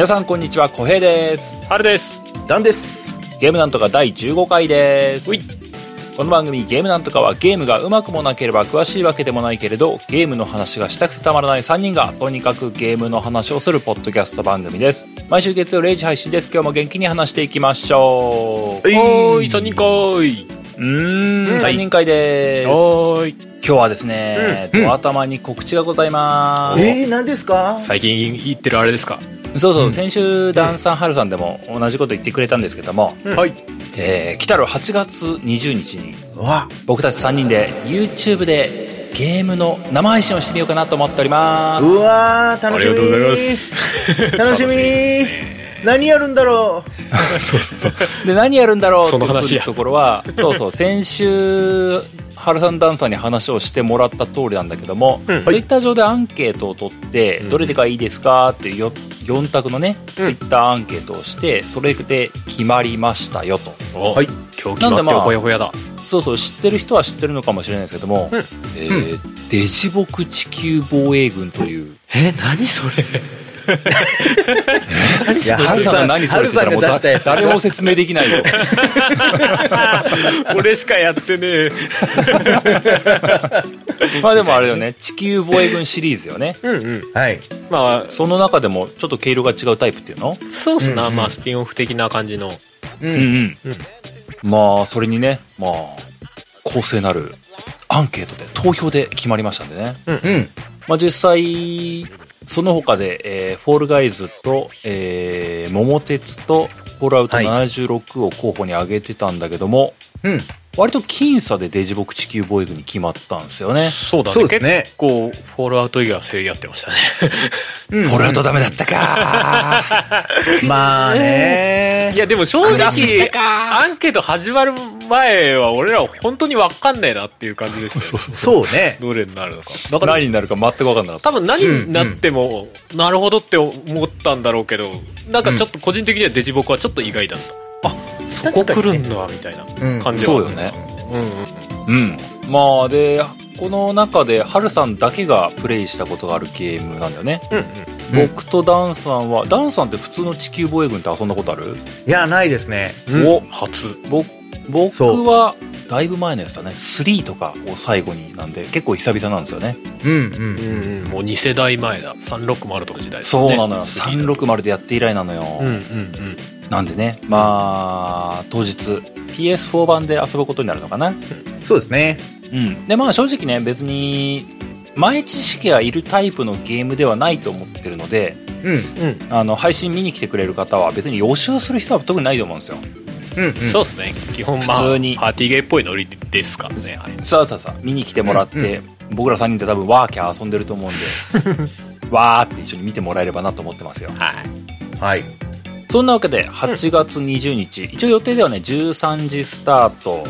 皆さんこんにちは小平です。春です。ダンです。ゲームなんとか第15回です。うい。この番組ゲームなんとかはゲームがうまくもなければ詳しいわけでもないけれどゲームの話がしたくてたまらない3人がとにかくゲームの話をするポッドキャスト番組です。毎週月曜0時配信です。今日も元気に話していきましょう。はい。おーい3人かーいうーんうん。3人会です。今おーい日はですね、うん。ド頭に告知がございます。えー、何ですか？最近言ってるあれですか？そうそう、うん。先週ダンさんハルさんでも同じこと言ってくれたんですけども、はい。えー来たる8月20日にわ。僕たち3人で YouTube でゲームの生配信をしてみようかなと思っております。うわ楽しみりがとうございます。楽しみ何やるんだろ そうそうそう。で何やるんだろうその話や。っていうところはそうそう先週ハルさんダンさんに話をしてもらった通りなんだけども、うん。ツイッター上でアンケートを取って、うん。どれでがいいですかっていう4択のねうん。ツイッターアンケートをしてそれで決まりましたよと。お。はい。今日決まってなんでまあほやほやだ。そうそう知ってる人は知ってるのかもしれないですけども、うん。えーデジボク地球防衛軍というえ何それ。ういや ハルさんが何それって言ったらもうハルさんが出したやつ誰も説明できないよ。俺しかやってねえ。まあでもあれよね地球防衛軍シリーズよね。うんうん。はい。まその中でもちょっと毛色が違うタイプっていうの？あそうっすな、うん。うんまあスピンオフ的な感じの。ううんうん。まあそれにねまあ公正なるアンケートで投票で決まりましたんでね。うんまあ実際その他で、えーフォールガイズと、えー桃鉄とフォールアウトはい。76を候補に挙げてたんだけども、うん割と僅差でデジボク地球防衛軍に決まったんですよね。そうだね。そうですね。結構フォールアウト以外は競り合ってましたね。うん。フォールアウトダメだったか。まあね。いやでも正直アンケート始まる前は俺ら本当に分かんねえなっていう感じでしたよ。そうね。どれになるのか。だから何になるか全く分かんなかった。多分何になっても、なるほどって思ったんだろうけどなんかちょっと個人的にはデジボクはちょっと意外だった、あそこ来るんだみたいなうん。感じは。そうよね。うんうんうん。まあで、この中でハルさんだけがプレイしたことがあるゲームなんだよね。うんうん。うん僕とダンさんは、ダンさんって普通の地球防衛軍って遊んだことある？いやないですね。うん。お初。ぼ僕はだいぶ前のやつだね。3とかを最後になんで結構久々なんですよね。うんううん。んうん。もう2世代前だ。360とか時代ですね。そうなのよ。次だ360でやって以来なのよ、うんうんうんなんでね。まあ当日 PS4 版で遊ぶことになるのかな。そうですね。うん。でまあ正直ね別に前知識がいるタイプのゲームではないと思ってるのでうん。うん。あの配信見に来てくれる方は別に予習する必要は特にないと思うんですよ。うんうん。そうですね。基本まあ普通に。パーティーゲーっぽいノリですからねあれ。さあさあさあ見に来てもらって、僕ら3人で多分ワーキャー遊んでると思うんで わーって一緒に見てもらえればなと思ってますよ。はい。はいそんなわけで8月20日、一応予定ではね13時スタート。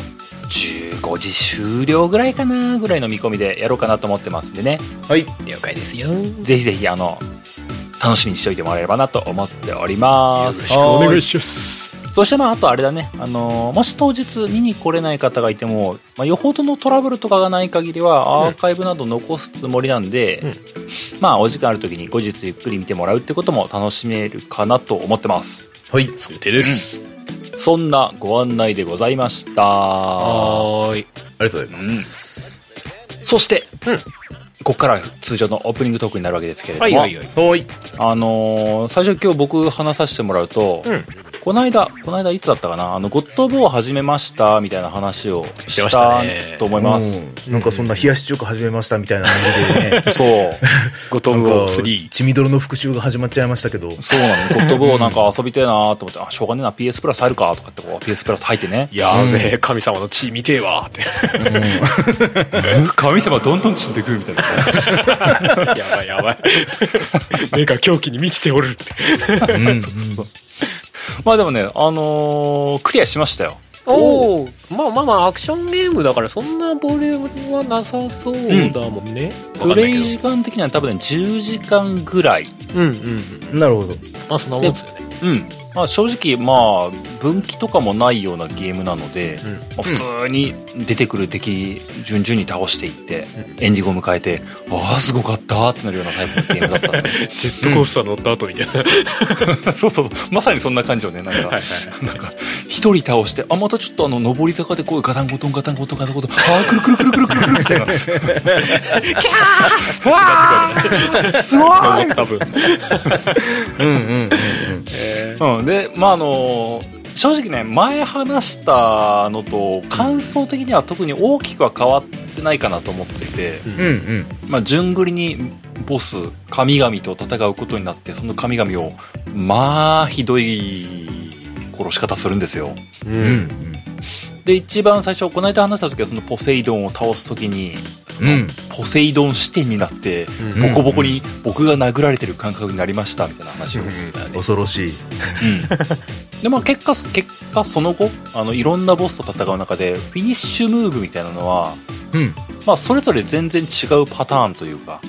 15時終了ぐらいかなぐらいの見込みでやろうかなと思ってますんでね。はい。了解ですよ。ぜひぜひあの楽しみにしておいてもらえればなと思っております。よろしくお願いしますそしてまああとあれだね、あのーもし当日見に来れない方がいても、まあ、よほどのトラブルとかがない限りはアーカイブなど残すつもりなんで、うん。まあお時間ある時に後日ゆっくり見てもらうってことも楽しめるかなと思ってます。はいそういう手です、そんなご案内でございました。はーい。ありがとうございます。そして、うん。ここから通常のオープニングトークになるわけですけれども、はいはいはいはい。あのー最初今日僕話させてもらうと、うんこの間この間いつだったかな？あのゴッド・オブ・ウォー始めましたみたいな話をしてまししたと思います、うん。なんかそんな冷やし中華始めましたみたいなノリでね。そう。ゴトムなんか3血みどろの復讐が始まっちゃいましたけど。そうなのゴッド・オブ・ウォーなんか遊びてえなと思って、あしょうがねえな PS プラス入るかとかってこう PS プラス入ってね。やべえ神様の血見てえわって。神様どんどん死んでくみたいな。やばいやばい。目が狂気に満ちておるって。うんまあでもねあのークリアしましたよ。おおまあまあまあアクションゲームだからそんなボリュームはなさそうだもんね、わかんレイ時間的には多分ね10時間ぐらい。うんうん。うん。なるほど。まあそんなもんですよね。うんまあ、正直まあ分岐とかもないようなゲームなので、うん。まあ、普通に出てくる敵順々に倒していって、エンディングを迎えてああすごかったってなるようなタイプのゲームだったので ジェットコースター乗った後みたいな。そうそうまさにそんな感じよね。なんか、はいはい人倒してあまたちょっとあの上り坂でこうガタンゴトンガタンゴトンガタンゴトンああくるくるくるくるくるくるみたいな。キャー すごい。登った分。うんうんうんうん。で、まあ、あの正直ね、前話したのと、感想的には特に大きくは変わってないかなと思っていて、うんうん。まあ、順繰りにボス、神々と戦うことになって、その神々を、まあ、ひどい殺し方するんですよ。ううんうんん。で、一番最初、この間話した時は、そのポセイドンを倒す時に、そのうんポセイドン視点になって、うんボコボコに僕が殴られてる感覚になりました、みたいな話を。恐ろしい。うん、でまあ結果結果その後あのいろんなボスと戦う中でフィニッシュムーブみたいなのは、うん。まあ、それぞれ全然違うパターンというか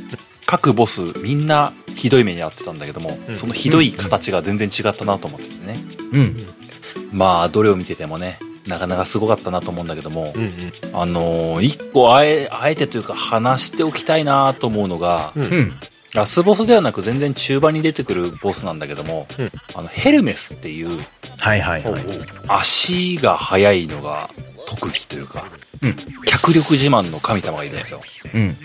各ボスみんなひどい目に遭ってたんだけども、うんそのひどい形が全然違ったなと思っててね、うん。まあどれを見ててもねなかなかすごかったなと思うんだけども、うんあのー一個あえあえてというか話しておきたいなと思うのが、うんうん。ラスボスではなく全然中盤に出てくるボスなんだけども、うんあのヘルメスっていうはいはいはい。足が速いのが特技というか、うん脚力自慢の神様がいるんですよ。うん。うん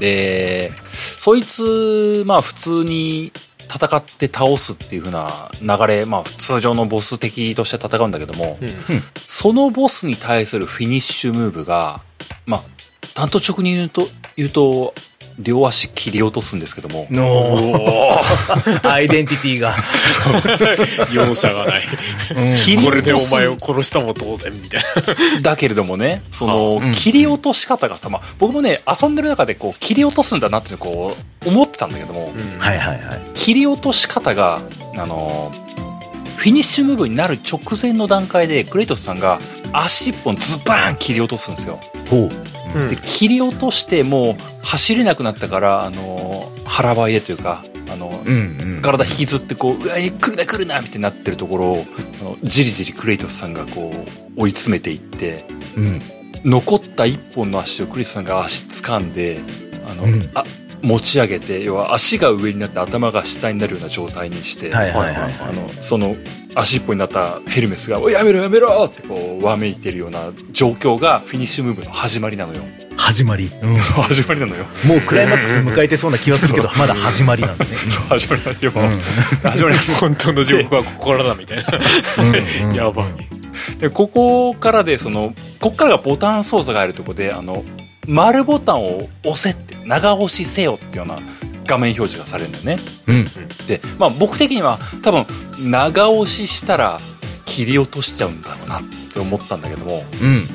で、そいつ、まあ普通に戦って倒すっていう風な流れ、まあ通常のボス敵として戦うんだけども、うん。そのボスに対するフィニッシュムーブが、まあ、単刀直入に言うと、言うと、両足切り落とすんですけども、の アイデンティティが。容赦がない。うんこれでお前を殺したも同然みたいな。だけれどもね、その、うん切り落とし方がさ、まあ、僕もね、遊んでる中でこう、切り落とすんだなってこう、思ってたんだけども、はいはいはい。切り落とし方が、あのフィニッシュムーブになる直前の段階で、クレイトスさんが足一本ズバーン切り落とすんですよ。ほう。うんで、切り落としてもう走れなくなったから、あの腹ばいでというか、あの、うんうん。体引きずってこう、うわ、来るな来るなみたいになってるところを、あのじりじりクレイトスさんがこう、追い詰めていって、うん。残った一本の足をクリスさんが足掴んで、あの、うんあ、持ち上げて、要は足が上になって頭が下になるような状態にして、はいはいはいはいあの、その足一本になったヘルメスが、おいやめろやめろってこう、わめいてるような状況がフィニッシュムーブの始まりなのよ。始まり。うん。そう、始まりなのよ。もうクライマックス迎えてそうな気はするけど、まだ始まりなんですね。そう、始まりなのよ。うん始まりなの 本当の地獄はここからだみたいな。うんうんやばい。で、ここからで、その、ここからがボタン操作が入るところで、あの、丸ボタンを押せって、長押しせよっていうような画面表示がされるんだよね。うん。で、まあ僕的には多分長押ししたら切り落としちゃうんだろうなって思ったんだけども、うん。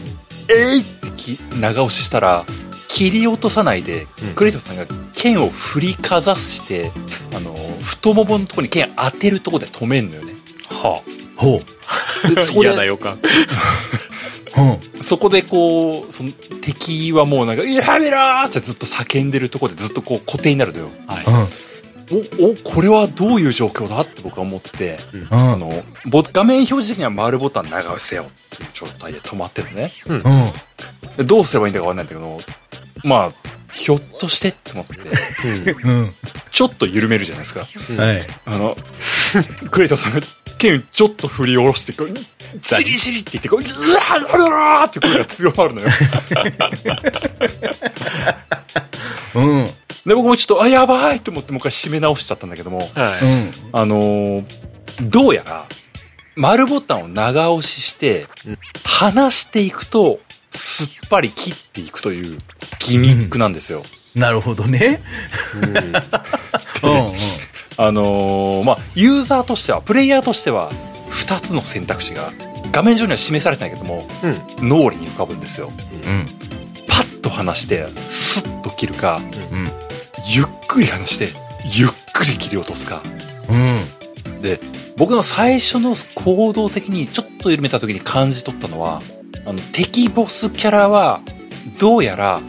えいってき長押ししたら切り落とさないで、うんクレイトさんが剣を振りかざして、あの、太もものところに剣当てるところで止めんのよね。はほう。でそこで、嫌な予感。うん。そこでこう、その敵はもうなんか、やめろーってずっと叫んでるところでずっとこう固定になるのよ。うん。お、お、これはどういう状況だって僕は思って、うん。あの、ボ画面表示的には丸ボタン長押しせよっていう状態で止まってるのね。うん。でどうすればいいんだかわかんないんだけど、まあ、ひょっとしてって思って、うん。ちょっと緩めるじゃないですか。はい。あの、クレイトスさんが剣ちょっと振り下ろして、こう、ジリジリって言って、こう、うわーうわーって声が強まるのよ。うん。で、僕もちょっと、あ、やばいと思ってもう一回締め直しちゃったんだけども、はい。うん。あのーどうやら、丸ボタンを長押ししてうん、離していくと、すっぱり切っていくというギミックなんですよ。なるほどね。うん。うん。あのーまあ、ユーザーとしては、プレイヤーとしては、二つの選択肢が、画面上には示されてないけども、うん。脳裏に浮かぶんですよ。うん。パッと離して、スッと切るか、うん。ゆっくり離して、ゆっくり切り落とすか。うん。で、僕の最初の行動的にちょっと緩めた時に感じ取ったのは、あの、敵ボスキャラは、どうやら、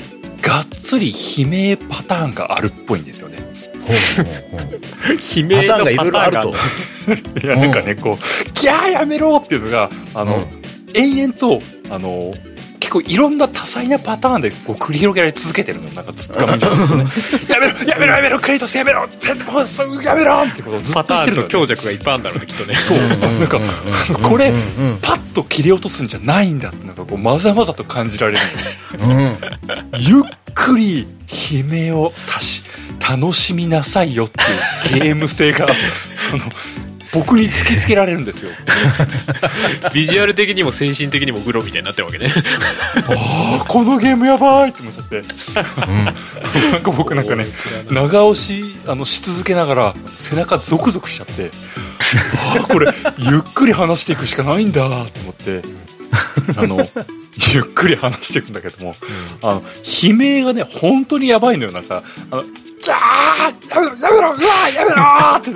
がっつり悲鳴パターンがあるっぽいんですよね。悲鳴のパターンがいろいろあると。いや、なんかね、こう、キャーやめろっていうのが、あの、延々と、あの、結構いろんな多彩なパターンでこう繰り広げられ続けてるの。なんかずっと画面上ずっとね。やめろやめろやめろクレイトスやめろやめろってことをずっパターンとと言ってるのよ、強弱がいっぱいあるんだろうね、きっとね。そう。なんか、これうんうん、パッと切り落とすんじゃないんだって、なんかこう、まざまざと感じられる。うんゆっくり悲鳴を足し、楽しみなさいよっていうゲーム性が、あの、僕に突きつけられるんですよ。ビジュアル的にも精神的にもグロみたいになってるわけね。ああ、このゲームやばいって思っちゃって。なんか僕なんかね、長押し、あの、し続けながら、背中ゾクゾクしちゃって、ああ、これ、ゆっくり話していくしかないんだと思って、あの、ゆっくり話していくんだけども、あの、悲鳴がね、本当にやばいのよ、なんか、あの、じゃあやめろやめろうわやめろって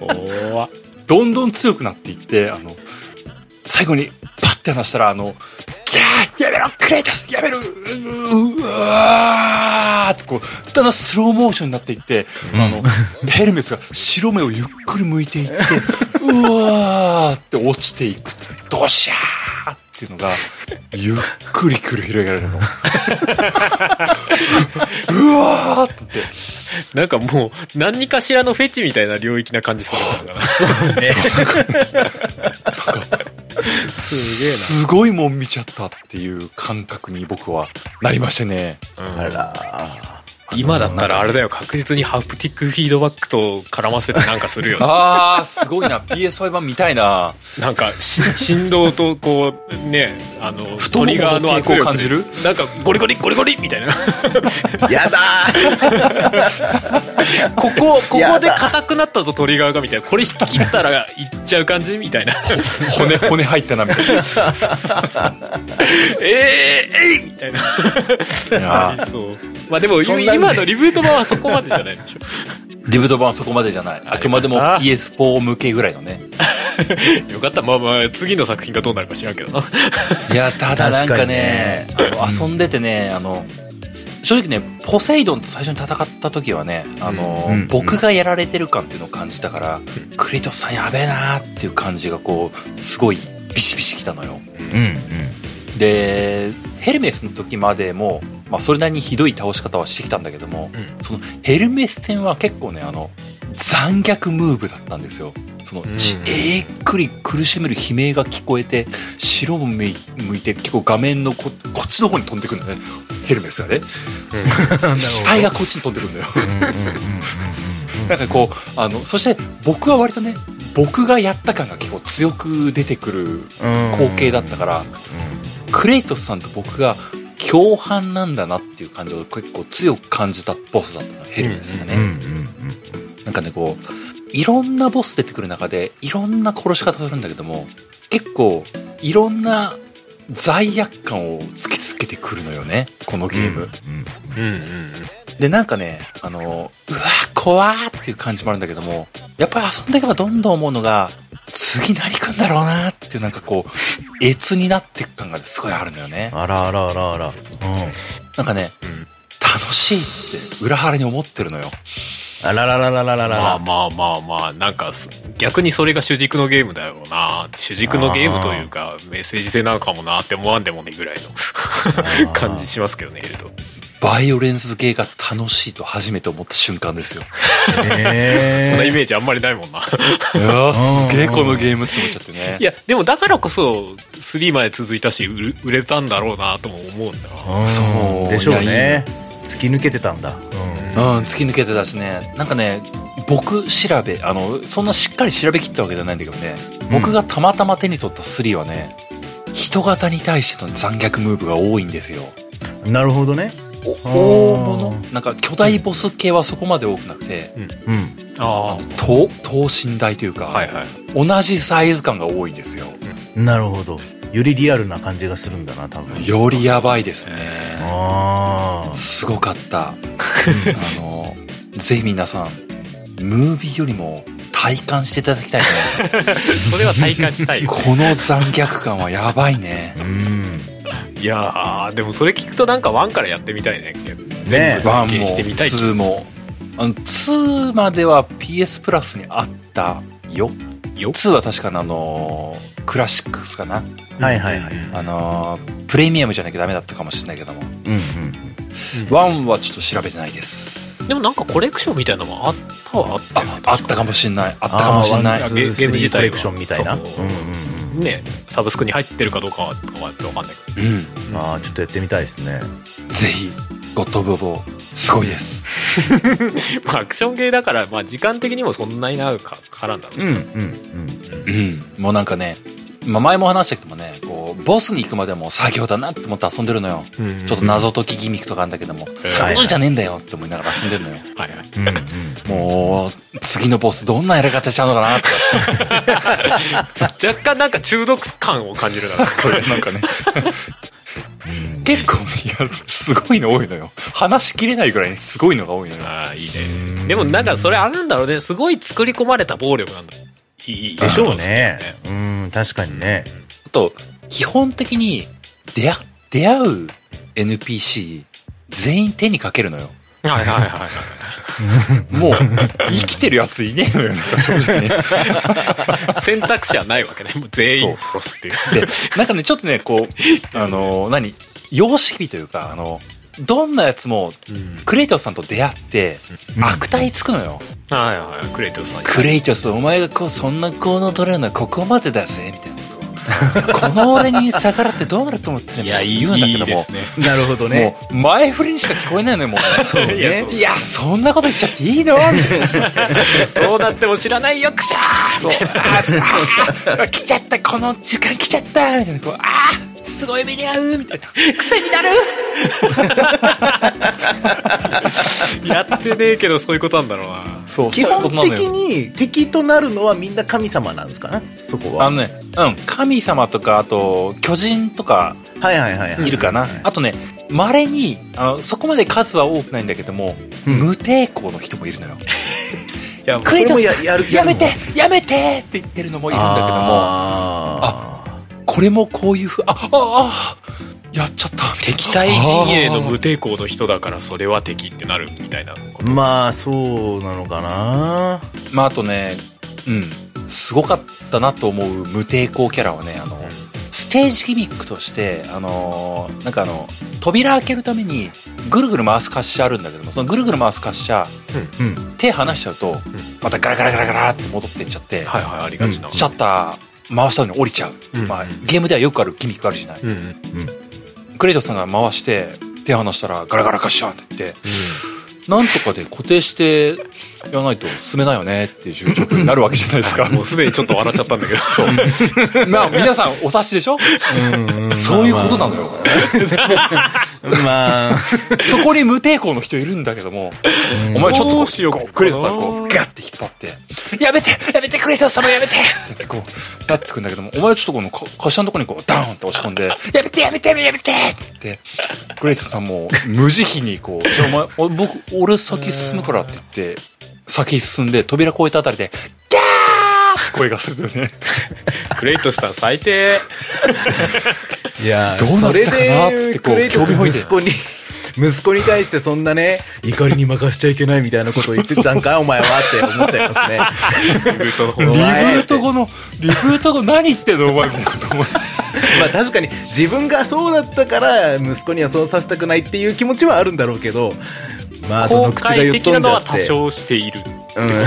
怖っどんどん強くなっていって、あの、最後にパッて話したら、あの、キャーやめろクレイトスやめろううわーってこう、だんだんスローモーションになっていって、あの、ヘルメスが白目をゆっくり向いていって、うわーって落ちていく。ドシャーっていうのが、ゆっくり繰り広げられるの。うわーって言って、なんかもう、何かしらのフェチみたいな領域な感じするんだな。そうね。すすごいもん見ちゃったっていう感覚に僕はなりましてね。げえな。あうんら。今だったらあれだよ、確実にハプティックフィードバックと絡ませてなんかするよ。あー、すごいな。PS5 版見たいな。なんかし、振動とこう、ね、あの、トリガーの圧力感じる？なんか、ゴリゴリゴリゴリみたいな。やだー ここ、ここで硬くなったぞ、トリガーが、みたいな。これ引き切ったらいっちゃう感じみたいな。骨、骨入ったな、みたいな。えー、えいみたいな。いやーそう。まあでも、そん今のリブート版はそこまでじゃないでしょ。リブート版はそこまでじゃない。あくまでもあ PS4 向けぐらいのね。よかった。まあまあ、次の作品がどうなるか知らんけどな。いや、ただなんかね、確あの遊んでてね、あの、正直ね、ポセイドンと最初に戦った時はね、あの、うんうん僕がやられてる感っていうのを感じたから、クレイトスさんやべえなーっていう感じがこう、すごいビシビシきたのよ。うんうん。で、ヘルメスの時までも、まあそれなりにひどい倒し方はしてきたんだけども、うんそのヘルメス戦は結構ね、あの、残虐ムーブだったんですよ。その、うんじえっくり苦しめる悲鳴が聞こえて、白も向い向いて結構画面のここっちの方に飛んでくるんだね。ヘルメスがね。死体がこっちに飛んでくるんだよ。うんうんうんうんうんなんかこう、あの、そして僕は割とね、僕がやった感が結構強く出てくる光景だったから、クレイトスさんと僕が共犯なんだなっていう感じを結構強く感じたボスだったの、ヘルメスがね。なんかね、こう、いろんなボス出てくる中で、いろんな殺し方するんだけども、結構、いろんな罪悪感を突きつけてくるのよね、このゲーム。で、なんかね、あの、うわ、怖ーっていう感じもあるんだけども、やっぱり遊んでいけばどんどん思うのが、次何来んだろうなっていうなんかこう、越になっていく感がすごいあるのよね。あらあらあらあら。うん。なんかね、うん。楽しいって裏腹に思ってるのよ。あらららららららまあまあまあまあ、なんかす、逆にそれが主軸のゲームだよな。主軸のゲームというか、メッセージ性なのかもなって思わんでもねぐらいの 感じしますけどね、ヘルド。バイオレンスゲーが楽しいと初めて思った瞬間ですよ。そんなイへメージあんまりないもんな。いやー、すげえこのゲームって思っちゃってねい。や、でもだからこそ、3まで続いたし、売れ売れたんだろうなとも思うんだな。ーそうでしょうね。突き抜けてたんだ。うん、突き抜けてたしね。なんかね、僕調べ、あの、そんなしっかり調べきったわけじゃないんだけどね、僕がたまたま手に取った3はね、人型に対しての残虐ムーブが多いんですよ。うんなるほどね。おあー大物なんか巨大ボス系はそこまで多くなくて、うん。あ等等身大というか、あ。はいはい。同じサイズ感が多いんですよ。なるほど。よりリアルな感じがするんだな、多分。よりやばいですね。ああ。すごかった。あの、ぜひ皆さん、ムービーよりも体感していただきたいね。それは体感したいよ。この残虐感はやばいね。うん。いやー、でもそれ聞くとなんか1からやってみたいね。全部1体験してみたいってことも2も。あの2までは PS プラスにあったよ。よ2は確かにあのークラシックスかな。はいはいはい。あのープレミアムじゃなきゃダメだったかもしれないけども。うんうん。1はちょっと調べてないです。でもなんかコレクションみたいなのもあったはあったああったかもしんない。あったかもしんない。ゲゲーム自体コレクションみたいな。う。うんうん。ねサブスクに入ってるかどうかはとかはわかんないけど。うん。ああ、ちょっとやってみたいですね。ぜひゴッド・オブ・ボーすごいです。まあアクションゲーだから、まあ、時間的にもそんなに長くかからんだろうしうんうんうん。うん。もうなんかねまあ前も話したけどもねボスに行くまではもう作業だなって思って遊んでるのようんちょっと謎解きギミックとかあるんだけども、うんそういうことじゃねえんだよって思いながら遊んでるのよ。はいはいうんうん。もう、次のボスどんなやり方しちゃうのかなとか。若干なんか中毒感を感じるな これなんかね。結構、いや、すごいの多いのよ。話しきれないぐらいにすごいのが多いのよ。ああいいねでもなんかそれあれなんだろうねすごい作り込まれた暴力なんだいいでしょうねです。うん、確かにね。あと、基本的に出会、出会う NPC、全員手にかけるのよ。はいはいはいはい。もう、生きてるやついねえのよ、正直ね。選択肢はないわけね。もう全員殺すっていう。で、なんかね、ちょっとね、こう、あの、何？様式美というか、あの、どんなやつも、うん。クレイトスさんと出会って、うん。悪態つくのよ。はいはいクレイトスさん。クレイトス、お前がこう、そんな行動取れるのはここまでだぜ、みたいなこの俺に逆らってどうなると思ってんのいやいい言うんだけどもいいです、ねなるほどね。もう、前振りにしか聞こえないのよ、もう。そういやね。いや、そんなこと言っちゃっていいの？みたいなどうなっても知らないよくしゃーそう、あーあー、来ちゃった、この時間来ちゃった、みたいな、こう、あーすごい目に遭うみたいな。癖になる やってねえけどそういうことなんだろうなそう基本的に敵となるのはみんな神様なんですかね？そこは。あのね、うん、神様とか、あと、巨人とかはいはいはいはい。いるかな。あとね、稀に、あの、そこまで数は多くないんだけども、うん無抵抗の人もいるのよ。いやクレイトスややるやめてややめてって言ってるのもいるんだけども、あこれもこういうふう、あ、あ、あ、やっちゃった。敵対陣営の無抵抗の人だからそれは敵ってなるみたいなまあ、そうなのかな。まあ、あとね、うん、すごかったなと思う無抵抗キャラはね、あの、ステージギミックとして、あのーなんかあの、扉開けるために、ぐるぐる回す滑車あるんだけども、そのぐるぐる回す滑車、うん。手離しちゃうと、またガラガラガラガラって戻っていっちゃって、はいはいありがちな。シャッター回したのに降りちゃう。うんまあ、ゲームではよくあるギミックあるじゃない。うんうんクレイトスさんが回して、手離したらガラガラガッシャンって言って、なんとかで固定してやらないと進めないよねっていう状況になるわけじゃないですか。もうすでにちょっと笑っちゃったんだけど。そう。まあ、皆さんお察しでしょ？そういうことなのよ。まあ、そこに無抵抗の人いるんだけども、お前ちょっとこどうしようクレイトスさんこうガッて引っ張って、やめてやめてクレイトス様やめて。って言ってこう、なってくんだけども、お前ちょっとこのか滑車のとこにこうダーンって押し込んで、やめてやめてやめて。やめてって。言って、クレイトスさんも無慈悲にこう、じゃあお前、お僕、俺先進むからって言って、先進んで扉越えたあたりで、ギャー！って声がするよね。クレイトスさん最低。いや、どうなったかなそれで、ってこうクレイトス興味本位で。息子に、息子に対してそんなね、怒りに任しちゃいけないみたいなことを言ってたんかいお前はって思っちゃいますね。リブートの方リブお前ート後の、リブート後何言ってんのお前みたいなこと思いまあ確かに自分がそうだったから息子にはそうさせたくないっていう気持ちはあるんだろうけど、まあど公の口が言っ開的なのはとんじゃって。多少しているうん。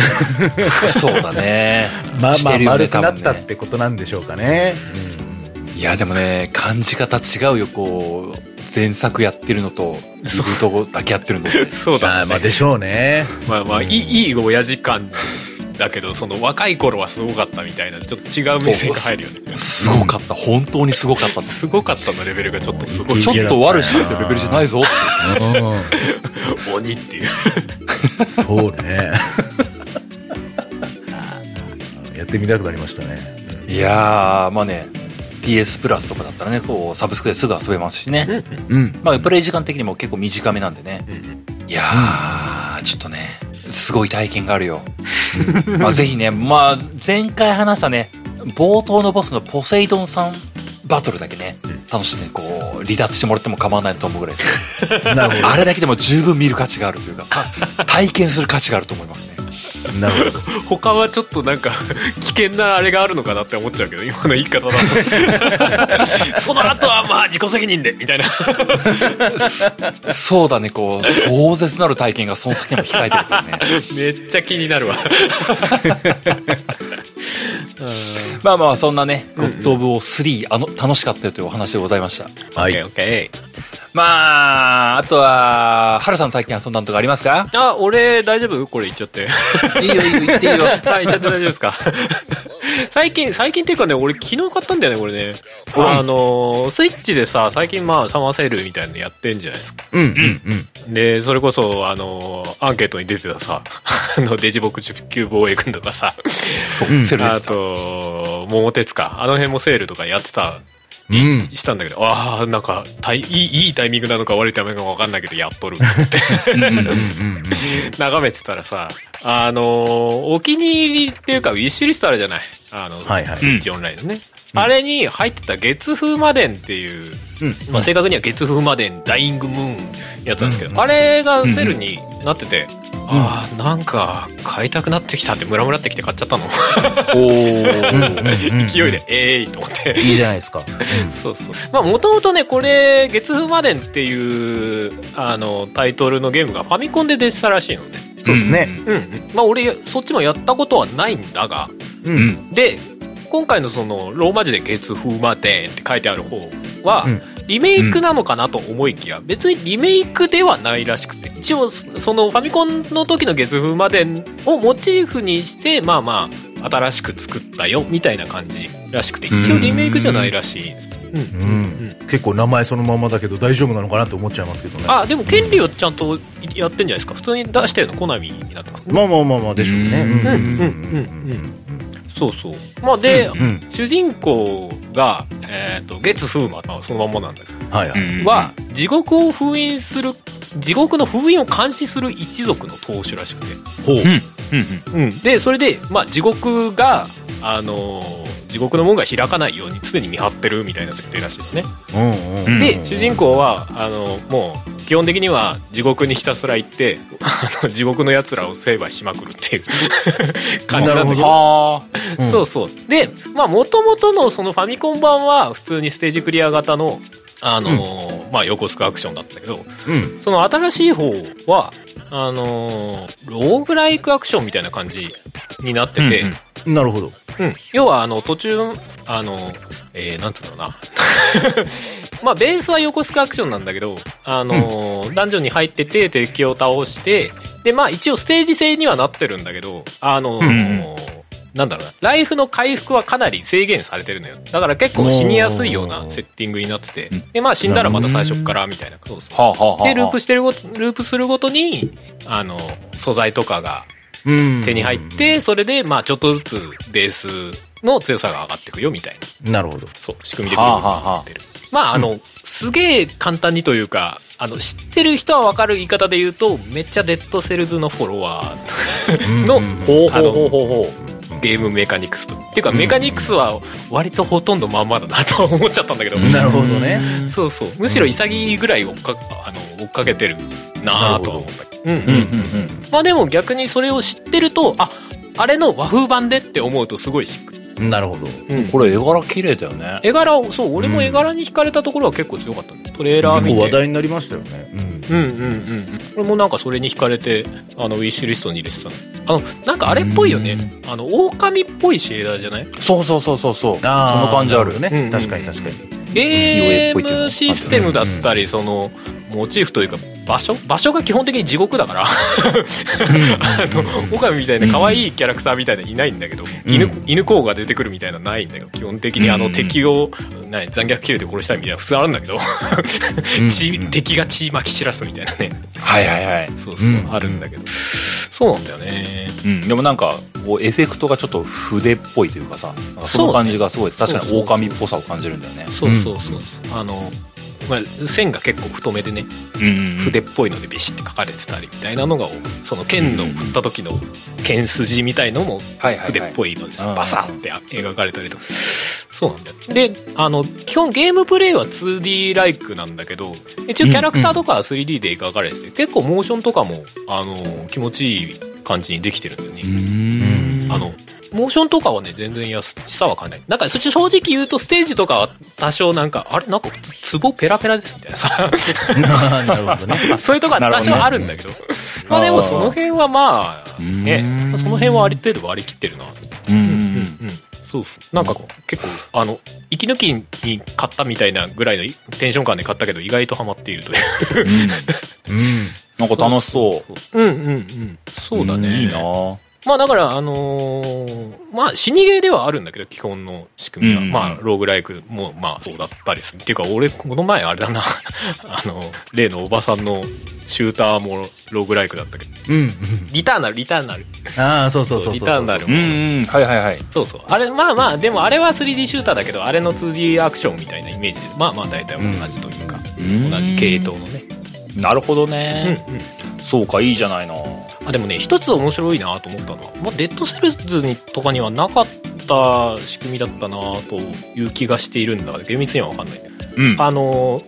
そうだね。まあまあ丸くなったってことなんでしょうかね。いや、でもね、感じ方違うよ、こう、前作やってるのと、リブート後だけやってるのと。そうだねまあまあでしょうね。まあまあいいいい親父感だけどその若い頃はすごかったみたいなちょっと違う目線が入るよねすごかった。本当にすごかった。すごかったのレベルがちょっとすごいちょっと悪しちゃってレベルじゃないぞ。う鬼っていうん。そうね。やってみたくなりましたね。いやー、まあね、PS プラスとかだったらね、こう、サブスクですぐ遊べますしね。うん。まあ、プレイ時間的にも結構短めなんでね。いやー、ちょっとね、すごい体験があるよ。まあ、ぜひね、まあ、前回話したね、冒頭のボスのポセイドンさんバトルだけね、楽しんで、こう、離脱してもらっても構わないと思うぐらいです。なるほあれだけでも十分見る価値があるというか、か 体験する価値があると思いますね。ど。なるほど。他はちょっとなんか 危険なあれがあるのかなって思っちゃうけど今の言い方だと その後はまあ自己責任でみたいなそうだね、こう、壮絶なる体験がその先にも控えてるからね。めっちゃ気になるわまあまあ、そんなね、ゴッド・オブ・オ3、あの、楽しかったよというお話でございました。はい。OKOK まあ、あとは、ハルさん最近遊んだのとかありますか？あ俺大丈夫？これ言っちゃっていいよ、いいよ、言っていいよ。はい、ちゃんと大丈夫ですか？最近、最近っていうかね、俺昨日買ったんだよね、これね。あの、スイッチでさ、最近まあ、サマーセールみたいなのやってんじゃないですか。うんうんうん。で、それこそ、あの、アンケートに出てたさ、あの、デジボク19防衛軍とかさ、そう、セル出てたと、桃鉄か、あの辺もセールとかやってた、うん。したんだけど、ああ、なんか、たいいい、いいタイミングなのか悪いタイミングなのかわかんないけど、やっとるって。うんうんうん。眺めてたらさ、あのーお気に入りっていうか、ウィッシュリストあるじゃないあの、はいはいスイッチオンラインのね。あれに入ってた月風魔伝っていう、うん。まあ、正確には月風魔伝ダイイングムーンやつなんですけど、あれがセルになってて、ああ、なんか、買いたくなってきたんで、ムラムラってきて買っちゃったの。おー。勢いで、ええー、と思って。いいじゃないですか。そうそう。まあ、もともとね、これ、月風魔伝っていう、あの、タイトルのゲームがファミコンで出てたらしいのね。そうですね。うんうん。まあ、俺、そっちもやったことはないんだが、う。うんん。で、今回のその、ローマ字で月風魔伝って書いてある方は、うんリメイクなのかなと思いきや、別にリメイクではないらしくて、一応、そのファミコンの時の月風魔伝をモチーフにして、まあまあ、新しく作ったよ、みたいな感じらしくて、一応リメイクじゃないらしいです。うん。うん。結構名前そのままだけど大丈夫なのかなって思っちゃいますけどね。あ、でも権利をちゃんとやってんじゃないですか。普通に出してるのコナミになってますね。まあまあまあまあでしょうね。うんうんうんうんうん。そうそう。まあで、うん。主人公が、えっ、と、月風魔、まあ、そのまんまなんだけど、はいはい。うんは、地獄を封印する、地獄の封印を監視する一族の当主らしくて。ほう。うん。うん。うん。で、それで、まあ、地獄が、あのー地獄の門が開かないように常に見張ってるみたいな設定らしいですね。うんうん。で、主人公は、あの、もう、基本的には地獄にひたすら行って、あの、地獄の奴らを成敗しまくるっていう 感じなんだけど。はあ。うんそうそう。で、まあ、もともとのそのファミコン版は普通にステージクリア型の、あのーまあ、横須賀アクションだったけど、うん。その新しい方は、あのーローグライクアクションみたいな感じになってて、うんうんなるほど。うん。要は、あの、途中、あの、えー、なんつうんだろうな。まあ、ベースは横須賀アクションなんだけど、あのーダンジョンに入ってて、敵を倒して、で、まあ、一応ステージ制にはなってるんだけど、あのーうんなんだろうな。ライフの回復はかなり制限されてるのよ。だから結構死にやすいようなセッティングになってて。で、まあ死んだらまた最初っからみたいな。そうそう。で、ループしてるごと、ループするごとに、あの、素材とかがうん。手に入って、それで、まあ、ちょっとずつベースの強さが上がっていくよ、みたいな。なるほど。そう、仕組みでぐるぐるはあはあはあ回ってる。まあ、あの、すげえ簡単にというか、あの、知ってる人はわかる言い方で言うと、めっちゃデッドセルズのフォロワーのうん ほうほうほうほうほゲームメカニクスと。っていうか、メカニクスは割とほとんどまんまだなとは思っちゃったんだけど。なるほどね。そうそう。むしろ潔いぐらい追っか、あの、追っかけてるなぁとは思ったけど。うんうんう。うんうんうん。まあでも逆にそれを知ってると、あ、あれの和風版でって思うとすごいしっくり。なるほど。うんこれ絵柄綺麗だよね。絵柄を、そう、俺も絵柄に惹かれたところは結構強かったね。トレーラー見て。結構話題になりましたよね。うんうんうんうん。俺もなんかそれに惹かれて、あの、ウィッシュリストに入れてたの。あの、なんかあれっぽいよね。あの、狼っぽいシェーダーじゃない？そうそうそうそうそう。その感じある。なほどね。うんうん確かに確かに。ゲームシステムだったり、その、モチーフというか、場所？場所が基本的に地獄だから。あの、狼みたいな可愛いキャラクターみたいなのいないんだけど、犬、犬公が出てくるみたいなのないんだけど、基本的にあの敵を、な残虐切れて殺したいみたいな普通あるんだけど、血敵が血まき散らすみたいなね。はいはいはい。そうそう、うんあるんだけど。そうなんだよね。うん。でもなんか、こうエフェクトがちょっと筆っぽいというかさ、その感じがすごい、確かに狼っぽさを感じるんだよね。そうそうそう。あの、まあ、線が結構太めでね、うん。うんうん。筆っぽいのでビシッて書かれてたりみたいなのがその剣の振った時の剣筋みたいのも筆っぽいのでバサって描かれたりと。かそうなんだよ。で、あの、基本ゲームプレイは 2D ライクなんだけど、一応キャラクターとかは 3D で描かれてて、結構モーションとかも、あの、気持ちいい感じにできてるんだよね。うん。あの、モーションとかはね、全然安さは変わんない。なんか、そっち正直言うと、ステージとかは多少なんか、あれなんか、つ壺ペラペラですみたいなさ。なるほどね。そういうとこは多少あるんだけど。まあでもその辺はまあ、ね、その辺はある程度割り切ってるな。うんうんうん。そうそう。なんか結構、あの、息抜きに買ったみたいなぐらいのテンション感で買ったけど、意外とハマっているという。うん。なんか楽しそう。うんうんうん。そうだね。いいなまあだから、あのーまあ死にゲーではあるんだけど、基本の仕組みは。うんまあ、ローグライクも、まあそうだったりする。っていうか、俺、この前あれだな、あの、例のおばさんのシューターもローグライクだったけど、うん。リターナル、リターナル。ああ、そうそうそうそう。リターナルうんうん。はいはいはい。そうそう。あれ、まあまあ、でもあれは 3D シューターだけど、あれの 2D アクションみたいなイメージで、まあまあ大体同じというか、うん同じ系統のね。なるほどうんね。うん。そうか、いいじゃないの。あでもね一つ面白いなと思ったのは、まあ、デッドセルズにとかにはなかった仕組みだったなという気がしているんだが厳密には分かんない。うん。あの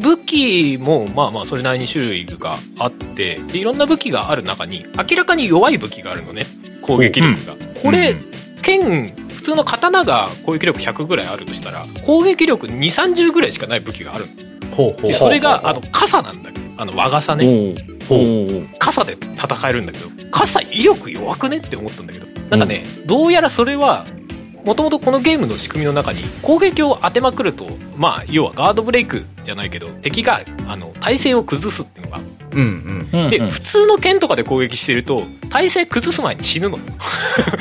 武器もまあまあそれなりに種類があってでいろんな武器がある中に明らかに弱い武器があるのね攻撃力が、これ、剣普通の刀が攻撃力100ぐらいあるとしたら攻撃力2 3 0ぐらいしかない武器があるの。ほうほう。でそれがあの傘なんだあの和傘ね。傘で戦えるんだけど傘威力弱くねって思ったんだけどなんかね、どうやらそれはもともとこのゲームの仕組みの中に攻撃を当てまくるとまあ要はガードブレイクじゃないけど敵があの体勢を崩すっていうのがうんうん。うんうん。で普通の剣とかで攻撃してると体勢崩す前に死ぬの。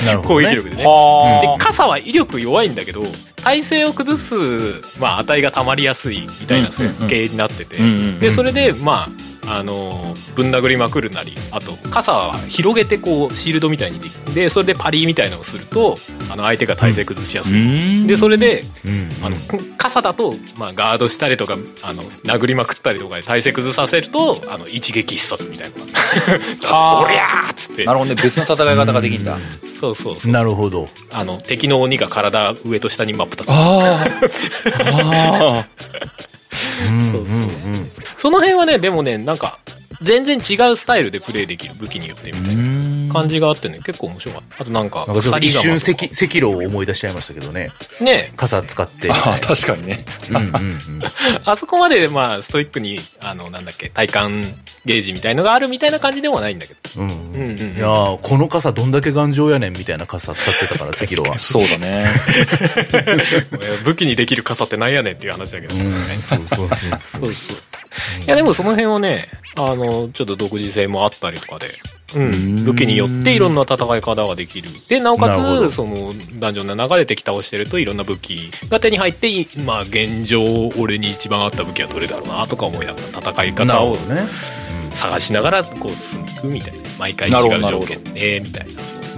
なるほ攻ど、ね。撃力でね。はで傘は威力弱いんだけど体勢を崩す、まあ、値がたまりやすいみたいな設計になってて、うんうんうん。でそれでまああのぶん殴りまくるなりあと傘は広げてこうシールドみたいにできでそれでパリーみたいのをするとあの相手が体勢崩しやすい、うんでそれでうん。あの傘だと、まあ、ガードしたりとかあの殴りまくったりとかで体勢崩させるとあの一撃必殺みたいな おりゃーっつってなるほどね。別の戦い方ができんだ。そうそうそうなるほど。あの敵の鬼が体上と下に真っ二つあ あ。そうそうその辺はねでもねなんか全然違うスタイルでプレイできる。武器によってみたいな感じがあってね結構面白かったあとなんかなんか一瞬鎖赤、赤炉を思い出しちゃいましたけどね。がね傘使って。あー確かにね。うんうんうん。あそこまでまあストイックにあのなんだっけ体感ゲージみたいのがあるみたいな感じでもないんだけどうんうんうんうんいやーこの傘どんだけ頑丈やねんみたいな傘使ってたから、赤炉は。そうだね。武器にできる傘ってなんやねんっていう話だけど、うん、そうそうそうそう。そうそういやでもその辺はねあのちょっと独自性もあったりとかでうん、武器によっていろんな戦い方ができる。で、なおかつ、その、ダンジョンの中で敵倒してるといろんな武器が手に入って、いまあ、現状、俺に一番合った武器はどれだろうな、とか思いながら戦い方を。探しながら、こう、進んでいくみたいな。毎回違う条件で、みたいう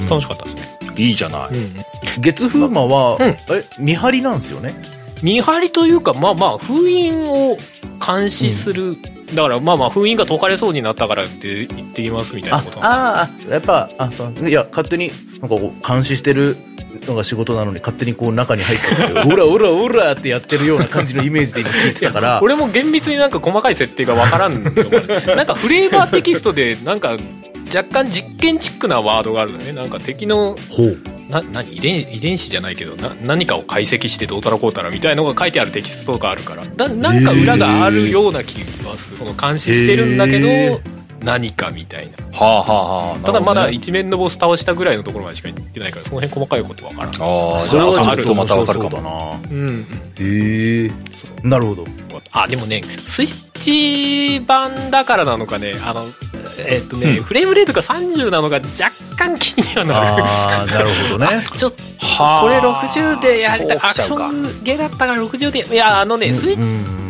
んな。楽しかったですね。いいじゃない。うん。月風魔は、うんえ、見張りなんですよね？見張りというか、まあまあ、封印を監視する。だから、まあまあ、封印が解かれそうになったからって言ってきますみたいなあことあー、やっぱ、あ、そう、いや、勝手に、なんかこう、監視してるのが仕事なのに、勝手にこう中に入ってって、オラオラオラってやってるような感じのイメージで今聞いてたから、俺も厳密になんか細かい設定がわからんなんかフレーバーテキストでなんか若干実験チックなワードがあるのねなんか敵の。な何？遺伝遺伝子じゃないけどな何かを解析してどうたらこうたらみたいのが書いてあるテキストがあるからななんか裏があるような気がするその監視してるんだけど、何かみたいなはあはあはあ。ただまだ一面のボス倒したぐらいのところまでしか行ってないからその辺細かいことわからんほどね。ああ、それはちょっとあるとまたわかるかも。な。うんうんへえ。なるほど。あ、でもね、スイッチ版だからなのかね、あの、えっとね、フレームレートが30なのが若干気にはなる。ああ、なるほどね。ちょっと、はあこれ60でやりたい。アクションゲーだったから60で。いや、あのね、スイ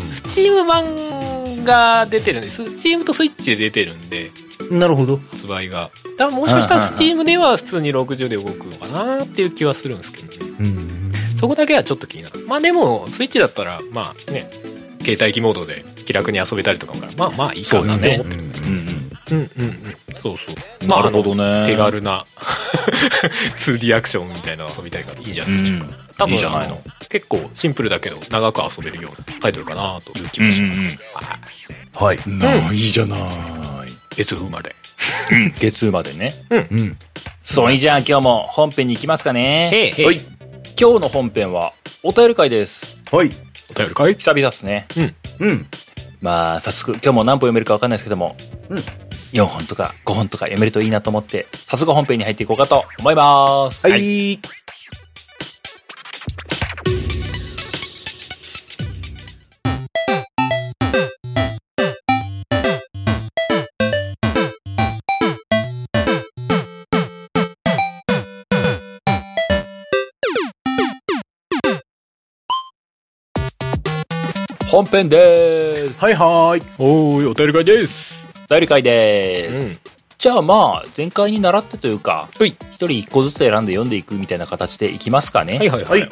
スチーム版が出てるんで、スチームとスイッチで出てるんで、なるほど。発売が。だからもしかしたらスチームでは普通に60で動くのかなっていう気はするんですけどね。うん。そこだけはちょっと気になる。まあでも、スイッチだったら、まあね、携帯機モードで気楽に遊べたりとかもから、まあまあいいかなって思ってる。うんうん。うんうんうん。そうそう。なるほどね。手軽な 2D アクションみたいなの遊びたいからいいんじゃうないでしょうか。ん。多分いいじゃないの。結構シンプルだけど長く遊べるようなタイトルかなという気もしますけど、はいはい。ないじゃない。月風まで 月までね。うん。それじゃあ今日も本編に行きますかね。へいへい、はい。今日の本編はお便り会です。はい。お便りかい久々ですね。うん。まあ、早速、今日も何本読めるか分かんないですけども、うん4本とか5本とか読めるといいなと思って、早速本編に入っていこうかと思います。はい。本編でーす。はいはーい。おーいお便り会ですお便り会です。んじゃあまあ、前回に倣ってというか、一人一個ずつ選んで読んでいくみたいな形でいきますかね。はいはいはい、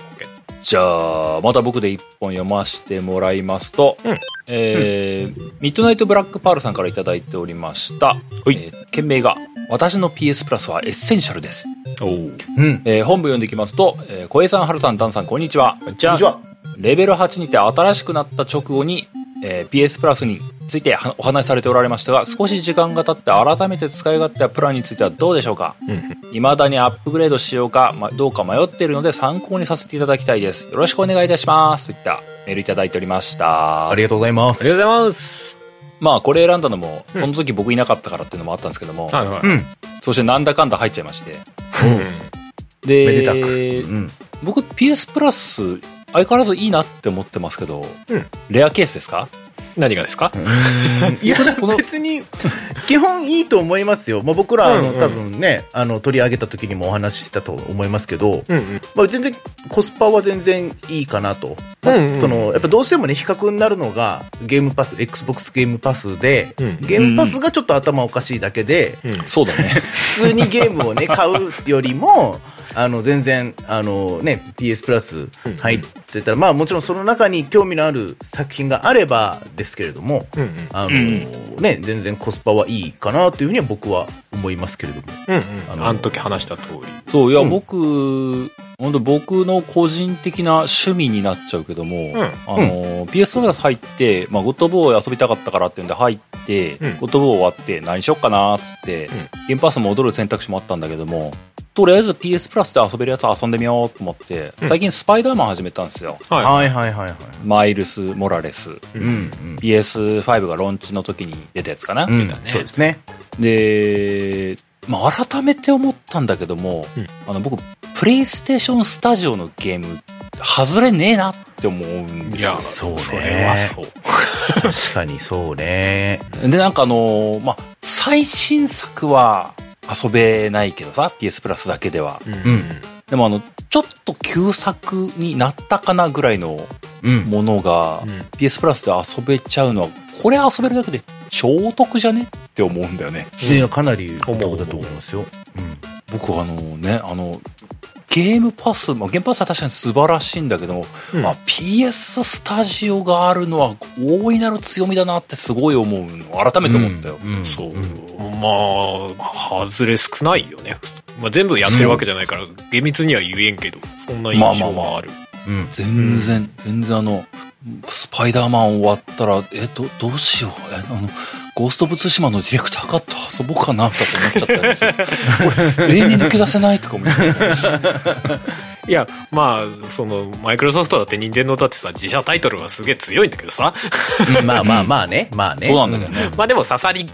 じゃあ、また僕で一本読ませてもらいますと、うんえーミッドナイトブラックパールさんからいただいておりました。はいえー件名が、私の PS プラスはエッセンシャルです。おーうん。えー本文読んでいきますと、えー小江さん、春さん、ダンさん、こんにちは。こんにちはこんにちは。レベル8にて新しくなった直後に、えー PS プラスについてはお話しされておられましたが、少し時間が経って改めて使い勝手やプランについてはどうでしょうか？うん未だにアップグレードしようか、ま、どうか迷っているので参考にさせていただきたいです。よろしくお願いいたします。といったメールいただいておりましたあ。りがとうございます。ありがとうございますまあこれ選んだのも、うんその時僕いなかったからっていうのもあったんですけども、はいはい、うん。そしてなんだかんだ入っちゃいまして。うんで、めでたく。うん。僕 PS プラス相変わらずいいなって思ってますけど、うんレアケースですか？何がですか？いやこの、別に、基本いいと思いますよ。まあ、僕ら、あの、多分ね、あの、取り上げた時にもお話ししたと思いますけど、うんうん。まあ、全然、コスパは全然いいかなと。その、やっぱどうしてもね、比較になるのが、ゲームパス、Xbox ゲームパスで、うん。ゲームパスがちょっと頭おかしいだけで、うん。そうだね。普通にゲームをね、買うよりも、あの、全然、あのね、PS プラス入ってたら、まあもちろんその中に興味のある作品があればですけれども、うんうん。あの、ん。ね、全然コスパはいいかなというふうには僕は思いますけれども。うんうん。あのあの時話した通り。そう、いや、うん。僕、本当僕の個人的な趣味になっちゃうけども、ん。あの、PS プラス入って、まあ、ゴッドボーイ遊びたかったからっていうんで入って、うん。ゴッドボーイ終わって何しよっかなーっつって、ん。ゲームパス戻る選択肢もあったんだけども、とりあえず PS プラスで遊べるやつ遊んでみようと思って、うん最近スパイダーマン始めたんですよ。はいはいはいはいはい。マイルス・モラレス。ううんん、うん。PS5 がローンチの時に出たやつかな。うんだねそうですね。で、まあ、改めて思ったんだけども、うんあの僕プレイステーションスタジオのゲーム外れねえなって思うんですよいやそうねそれはそう確かにそうね。でなんかあのまあ最新作は遊べないけどさ PS プラスだけでは。うん。でもあのちょっと旧作になったかなぐらいのうん。ものが、うん。PS プラスで遊べちゃうのはこれ遊べるだけで超得じゃねって思うんだよね。いや、かなり得だと思いますよ。僕あのねあのゲームパス、まあ、ゲームパスは確かに素晴らしいんだけども、うん。まあ、PS スタジオがあるのは大いなる強みだなってすごい思うの改めて思ったよ、うん。うん。そう、ん。まあ外れ少ないよね、まあ、全部やってるわけじゃないから厳密には言えんけどそんな印象はある、うん。全然、全然あのスパイダーマン終わったらえどどうしよう。えあのゴースト・オブ・ツシマのディレクターか？と遊ぼうかなとか思っちゃったりこれ永遠に抜け出せないとか思っていやまあそのマイクロソフトだって任天堂だってさ自社タイトルはすげえ強いんだけどさ。まあまあまあね。まあね。そうなんだけどね、まあでも刺さり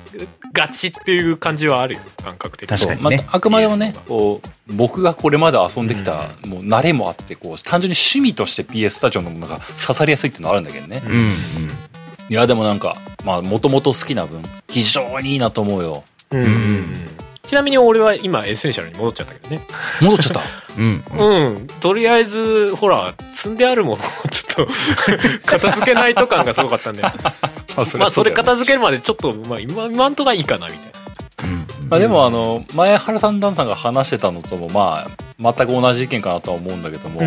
がちっていう感じはあるよ感覚的に。ま確かにね。あ、あくまでもねこう僕がこれまで遊んできた、もう慣れもあってこう単純に趣味として PS スタジオのものが刺さりやすいっていうのはあるんだけどね、うん。うん。いやでもなんかまあもともと好きな分非常にいいなと思うようんうんうんちなみに俺は今エッセンシャルに戻っちゃったけどね戻っちゃった？うん。うん。とりあえず、ほら、積んであるものをちょっと、片付けないと感がすごかったんで。まあ、それ片付けるまでちょっと、まあ、今、今んとこはいいかな、みたいな。うん。まあ、でもあの前原さんダンさんが話してたのともまあ全く同じ意見かなとは思うんだけども、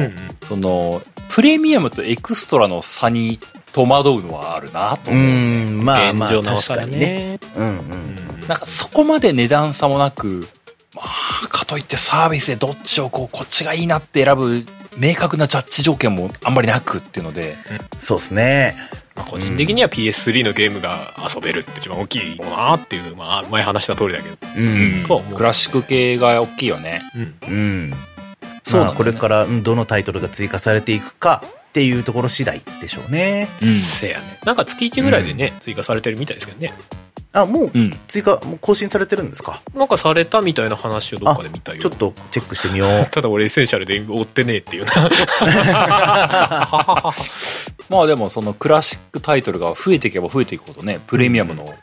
そのプレミアムとエクストラの差に戸惑うのはあるなとう思う、ん。まあまあ、現状なおさ確からにね。ね。うんうん。なんかそこまで値段差もなく、まあ、かといってサービスでどっちをこう、こっちがいいなって選ぶ明確なジャッジ条件もあんまりなくっていうので、そうですね。まあ、個人的には PS3 のゲームが遊べるって一番大きいものなっていう、まあ、前話した通りだけど。うん。とクラシック系が大きいよね。うん。うん。そうねまあこれからうんどのタイトルが追加されていくかっていうところ次第でしょうね。うんせやね。なんか月1ぐらいでね、追加されてるみたいですけどね。あ、もううん。追加、もう更新されてるんですか？なんかされたみたいな話をどっかで見たよ。ちょっとチェックしてみよう。ただ俺エッセンシャルで追ってねえっていうな。まあでもそのクラシックタイトルが増えていけば増えていくほどね、プレミアムの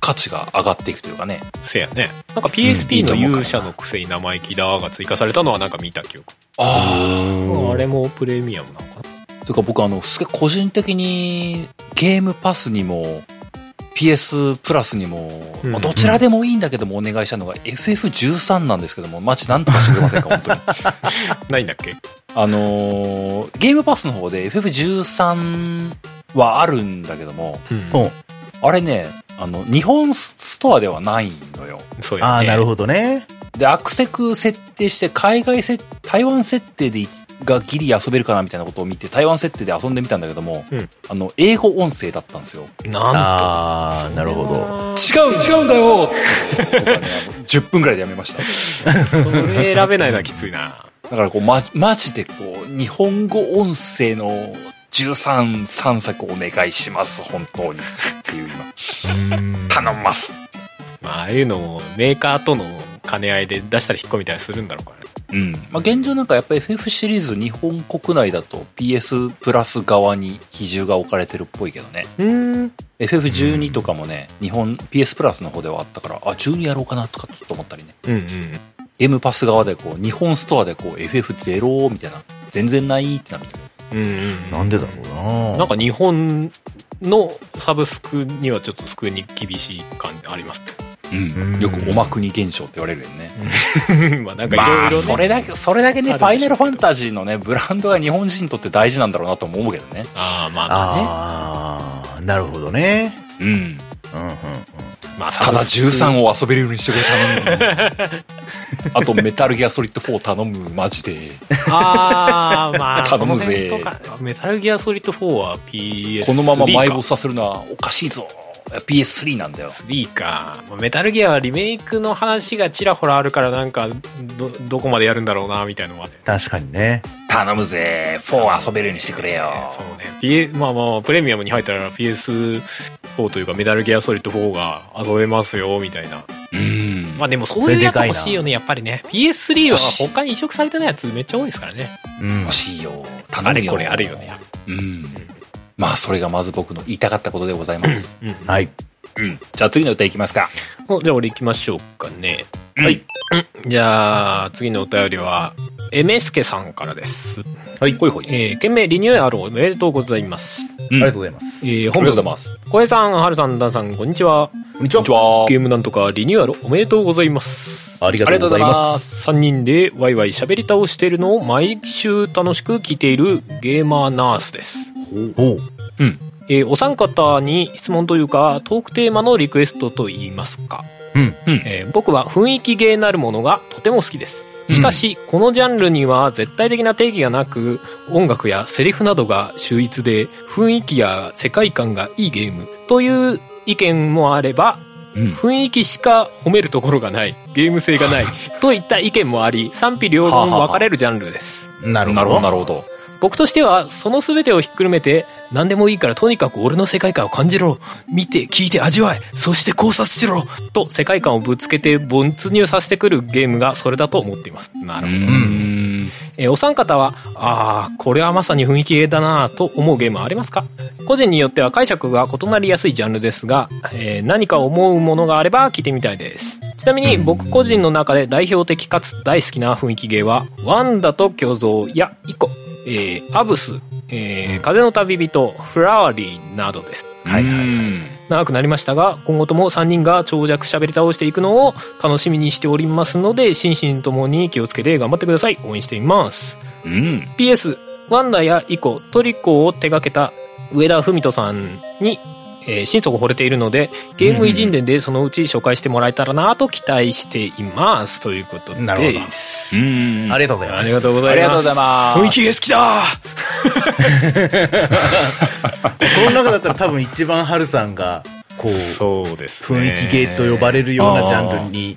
価値が上がっていくというかね。せやね。なんか PSP の勇者のくせに生意気だが追加されたのはなんか見た記憶。ああれもプレミアムなのかなあ。というか僕あの、すげえ個人的にゲームパスにも、PS プラスにも、うんまあどちらでもいいんだけどもお願いしたのが FF13 なんですけども、マジなんとかしてくれませんか、本当に。ないんだっけ？あのーゲームパスの方で FF13 はあるんだけども、うんうん。あれね、あの、日本ストアではないのよ。そうやね。ああ、なるほどね。で、アクセク設定して、海外設、台湾設定でいがギリ遊べるかなみたいなことを見て、台湾設定で遊んでみたんだけども、うんあの、英語音声だったんですよ。なんと。ああ、なるほど。違う違うんだよ僕はね、あの10分くらいでやめました。それ選べないのはきついな。だからこう、ま、マジでこう、日本語音声の13、3作お願いします、本当に。っていう今、頼みます。まあ、ああいうのもメーカーとの兼ね合いで出したり引っ込みたりするんだろうからね。うん。まあ、現状なんかやっぱり FF シリーズ日本国内だと PS プラス側に比重が置かれてるっぽいけどね。うん。FF12 とかもね、日本 PS プラスの方ではあったから、あ、12やろうかなとかちょっと思ったりね。うんうん。ゲームパス側でこう、日本ストアでこう FF0 みたいな、全然ないってなる。うんうん。なんでだろうな。なんか日本のサブスクにはちょっと救いに厳しい感じあります。うん。よくおまくに現象って言われるよね。まあなんかいまあ、ろいろね。それだけ、それだけね、ファイナルファンタジーのね、ブランドが日本人にとって大事なんだろうなと思うけどね。ああ、まあまあね。ああ、なるほどね。うん。うんうんうん。まあただサブスク13を遊べるようにしてくれ頼む。あと、メタルギアソリッド4頼む、マジで。ああ、まあ、頼むぜメタルギアソリッド4は PS3 か。このまま埋没させるのはおかしいぞ。PS3 なんだよ。3か。まあメタルギアはリメイクの話がちらほらあるからなんか、ど、どこまでやるんだろうな、みたいなのはね。確かにね。頼むぜ。4遊べるようにしてくれよ。そうね。P、まあまあ、プレミアムに入ったら PS4 というかメタルギアソリッド4が遊べますよ、みたいな。うん。まあでもそういうやつ欲しいよね、やっぱりね。PS3 は他に移植されてないやつめっちゃ多いですからね。うん欲。しいよ。頼むよ。あれこれあるよね。うん。まあ、それがまず僕の言いたかったことでございます。はい。うん。じゃあ次の歌いきますか。おじゃあ俺行きましょうかね。はい。じゃあ、次のお便りは、エメスケさんからです。はい。ほいほい。えー、件名リニューアルおめでとうございます。うんありがとうございます。えー、あり本部がとうございます。小江さん、はるさん、ダンさん、こんにちは。こんにちは。ゲームなんとかリニューアルおめでとうございます。ありがとうございます。3人でワイワイ喋り倒しているのを毎週楽しく聞いているゲーマーナースです。おう。うん。えーお三方に質問というかトークテーマのリクエストといいますか、うん。えー僕は雰囲気ゲーなるものがとても好きです。しかし、このジャンルには絶対的な定義がなく音楽やセリフなどが秀逸で雰囲気や世界観がいいゲーム。という意見もあればうん。雰囲気しか褒めるところがない。ゲーム性がない。といった意見もあり賛否両論分かれるジャンルです。なるほど。なるほど、なるほど。僕としてはその全てをひっくるめて何でもいいからとにかく俺の世界観を感じろ。見て聞いて味わえ。そして考察しろ。と世界観をぶつけて没入させてくるゲームがそれだと思っています。なるほど、ん。えーお三方はああこれはまさに雰囲気ゲーだなと思うゲームはありますか？個人によっては解釈が異なりやすいジャンルですが、えー何か思うものがあれば聞いてみたいです。ちなみに僕個人の中で代表的かつ大好きな雰囲気ゲーはワンダと巨像やイコ、えーアブス、えー風の旅人フラワリーなどです。はいはい。長くなりましたが今後とも3人が長尺喋り倒していくのを楽しみにしておりますので心身ともに気をつけて頑張ってください。応援しています。うん。PS ワンダやイコトリコを手掛けた上田文人さんにえー心底惚れているので、ゲーム偉人伝でそのうち紹介してもらえたらなと期待しています。ということなるほどです。うん。ありがとうございます。ありがとうございます。ありがとうございます雰囲気が好きだこの中だったら多分一番ハルさんが、こう、そうですね。雰囲気ゲーと呼ばれるようなジャンルに、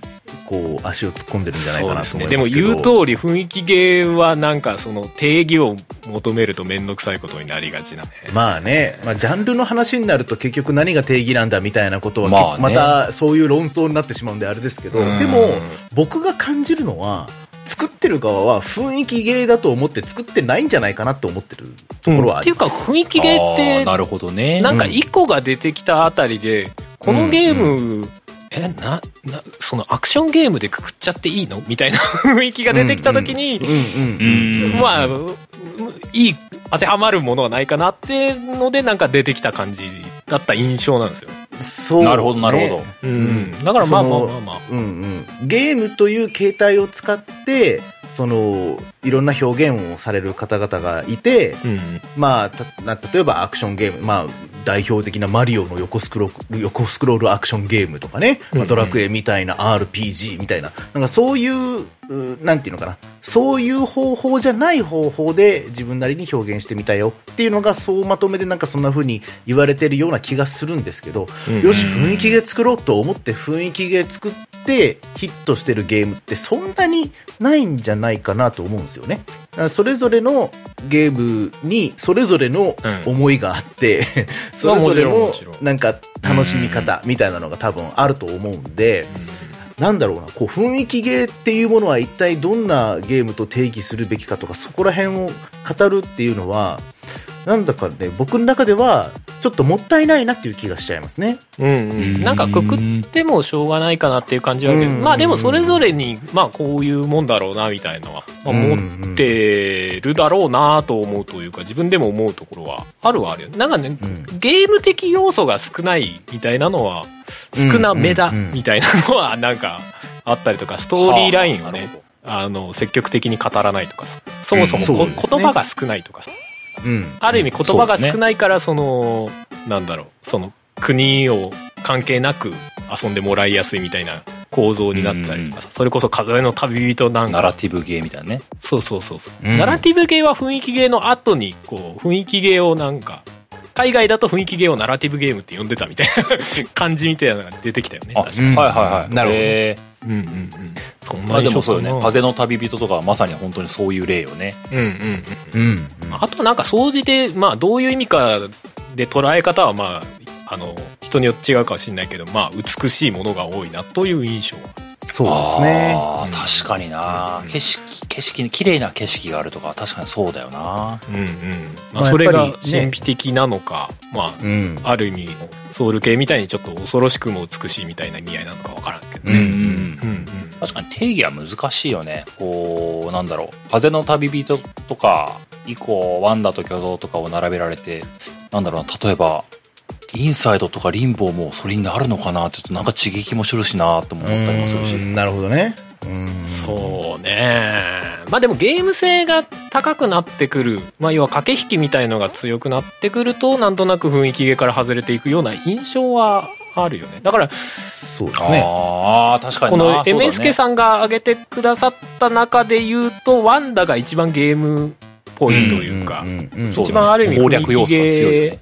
こう、足を突っ込んでるんじゃないかなと思いますけど。ですね。でも言う通り雰囲気ゲーはなんかその定義を求めると面倒くさいことになりがちなね。まあね、まあ、ジャンルの話になると結局何が定義なんだみたいなことは、まあねまたそういう論争になってしまうんであれですけど、うんでも僕が感じるのは、作ってる側は雰囲気ゲーだと思って作ってないんじゃないかなって思ってるところはあっていうかります。雰囲気ゲーってなるほどね。なんか一個が出てきたあたりで、このゲーム、え、な、な、そのアクションゲームでくくっちゃっていいの？みたいな 雰囲気が出てきた時に。まあ、ういい、当てはまるものはないかなってので、なんか出てきた感じだった印象なんですよ。そう、ね。なるほど、なるほど。うん。だからまあまあまあまあ。うんうん、ゲームという形態を使って、その、いろんな表現をされる方々がいて、うん。まあ、たな例えばアクションゲーム、まあ、代表的なマリオの横スクロール、横スクロールアクションゲームとかね、まあ、ドラクエみたいな RPG みたいな、なんかそういう、うなんていうのかな、そういう方法じゃない方法で自分なりに表現してみたよっていうのが、そうまとめでなんかそんな風に言われてるような気がするんですけど、よし、雰囲気ゲー作ろうと思って雰囲気ゲー作ってヒットしてるゲームってそんなにないんじゃないかなと思うんですよね。だからそれぞれのゲームにそれぞれの思いがあって、それぞれのなんか楽しみ方みたいなのが多分あると思うんで、なんだろうな、こう雰囲気ゲーっていうものは一体どんなゲームと定義するべきかとか、そこら辺を語るっていうのは、なんだかね、僕の中では、ちょっともったいないなっていう気がしちゃいますね。うんうん。なんかくくってもしょうがないかなっていう感じはあるけど、うん。まあでもそれぞれに、まあこういうもんだろうなみたいなのは、まあ、うん持ってるだろうなと思うというか、自分でも思うところはあるはあるよね。なんかね、ん。ゲーム的要素が少ないみたいなのは、少なめだうんうんうん。みたいなのはなんかあったりとか、ストーリーラインをね、あの、積極的に語らないとかさ。そもそもこ、うん。ね。言葉が少ないとかさうん。ある意味言葉が少ないから、その、なんだろう、その国を関係なく遊んでもらいやすいみたいな構造になったりとかさ、それこそ風の旅人なんか、ナラティブゲーみたいなね。そうそうそうそう、うん。ナラティブゲーは雰囲気ゲーの後に、こう、雰囲気ゲーをなんか、海外だと雰囲気ゲーをナラティブゲームって呼んでたみたいな感じみたいなのが出てきたよね。あ、確かうんはいはいはい。なるほどえうんうんうん。そんーまあでもそうよね。風の旅人とかはまさに本当にそういう例よね。うんうんうん。うん。あとなんか総じて、まあどういう意味かで捉え方はまあ、あの、人によって違うかもしれないけど、まあ美しいものが多いなという印象は。そうですね。あー確かにな、景色、景色、綺麗な景色があるとか、確かにそうだよなうんうん。ままああそれが神秘的なのか、まうん。あ、ある意味、ソウル系みたいにちょっと恐ろしくも美しいみたいな意味合いなのかわからんけどね。うんうんうんうん。確かに定義は難しいよね。こう、なんだろう。風の旅人とか、以降、ワンダと巨像とかを並べられて、なんだろうな、例えば、インサイドとかリンボーもそれになるのかなってちょっとなんか刺激もするしなとも思ったりもするし。うんなるほどね。うん。そうね。まあでもゲーム性が高くなってくる、まあ要は駆け引きみたいのが強くなってくると、なんとなく雰囲気ゲーから外れていくような印象はあるよね。だから、そうですね。ああ、確かにこの MSK さんが挙げてくださった中で言うと、ワンダが一番ゲームっぽいというか、んんうんそう一番ある意味攻略要素が強い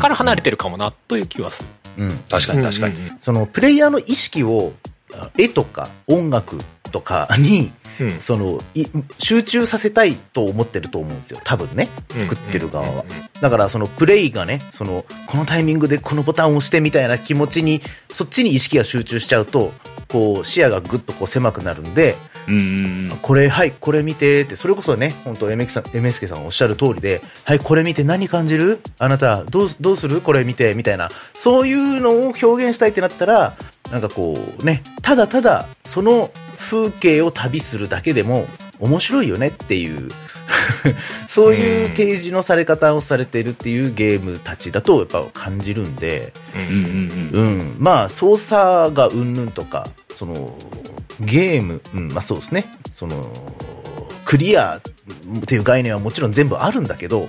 から離れてるかもなという気はする。うん。確かに確かに。そのプレイヤーの意識をあ絵とか音楽とかに、うん。そのい集中させたいと思ってると思うんですよ。多分ね。作ってる側は、だからそのプレイがねそのこのタイミングでこのボタンを押してみたいな気持ちにそっちに意識が集中しちゃうとこう視野がぐっとこう狭くなるんでうん。これ、はい、これ見てって、それこそね、本当 MX さん、MSK さんおっしゃる通りで、はい、これ見て何感じる？あなた、どう、どうする？これ見て、みたいな、そういうのを表現したいってなったら、なんかこうね、ただただ、その風景を旅するだけでも面白いよねっていう、そういう提示のされ方をされてるっていうゲームたちだとやっぱ感じるんで、うんうんうん。うん。まあ、操作がうんぬんとか、その、ゲーム、うん、まあそうですね。その、クリアっていう概念はもちろん全部あるんだけど、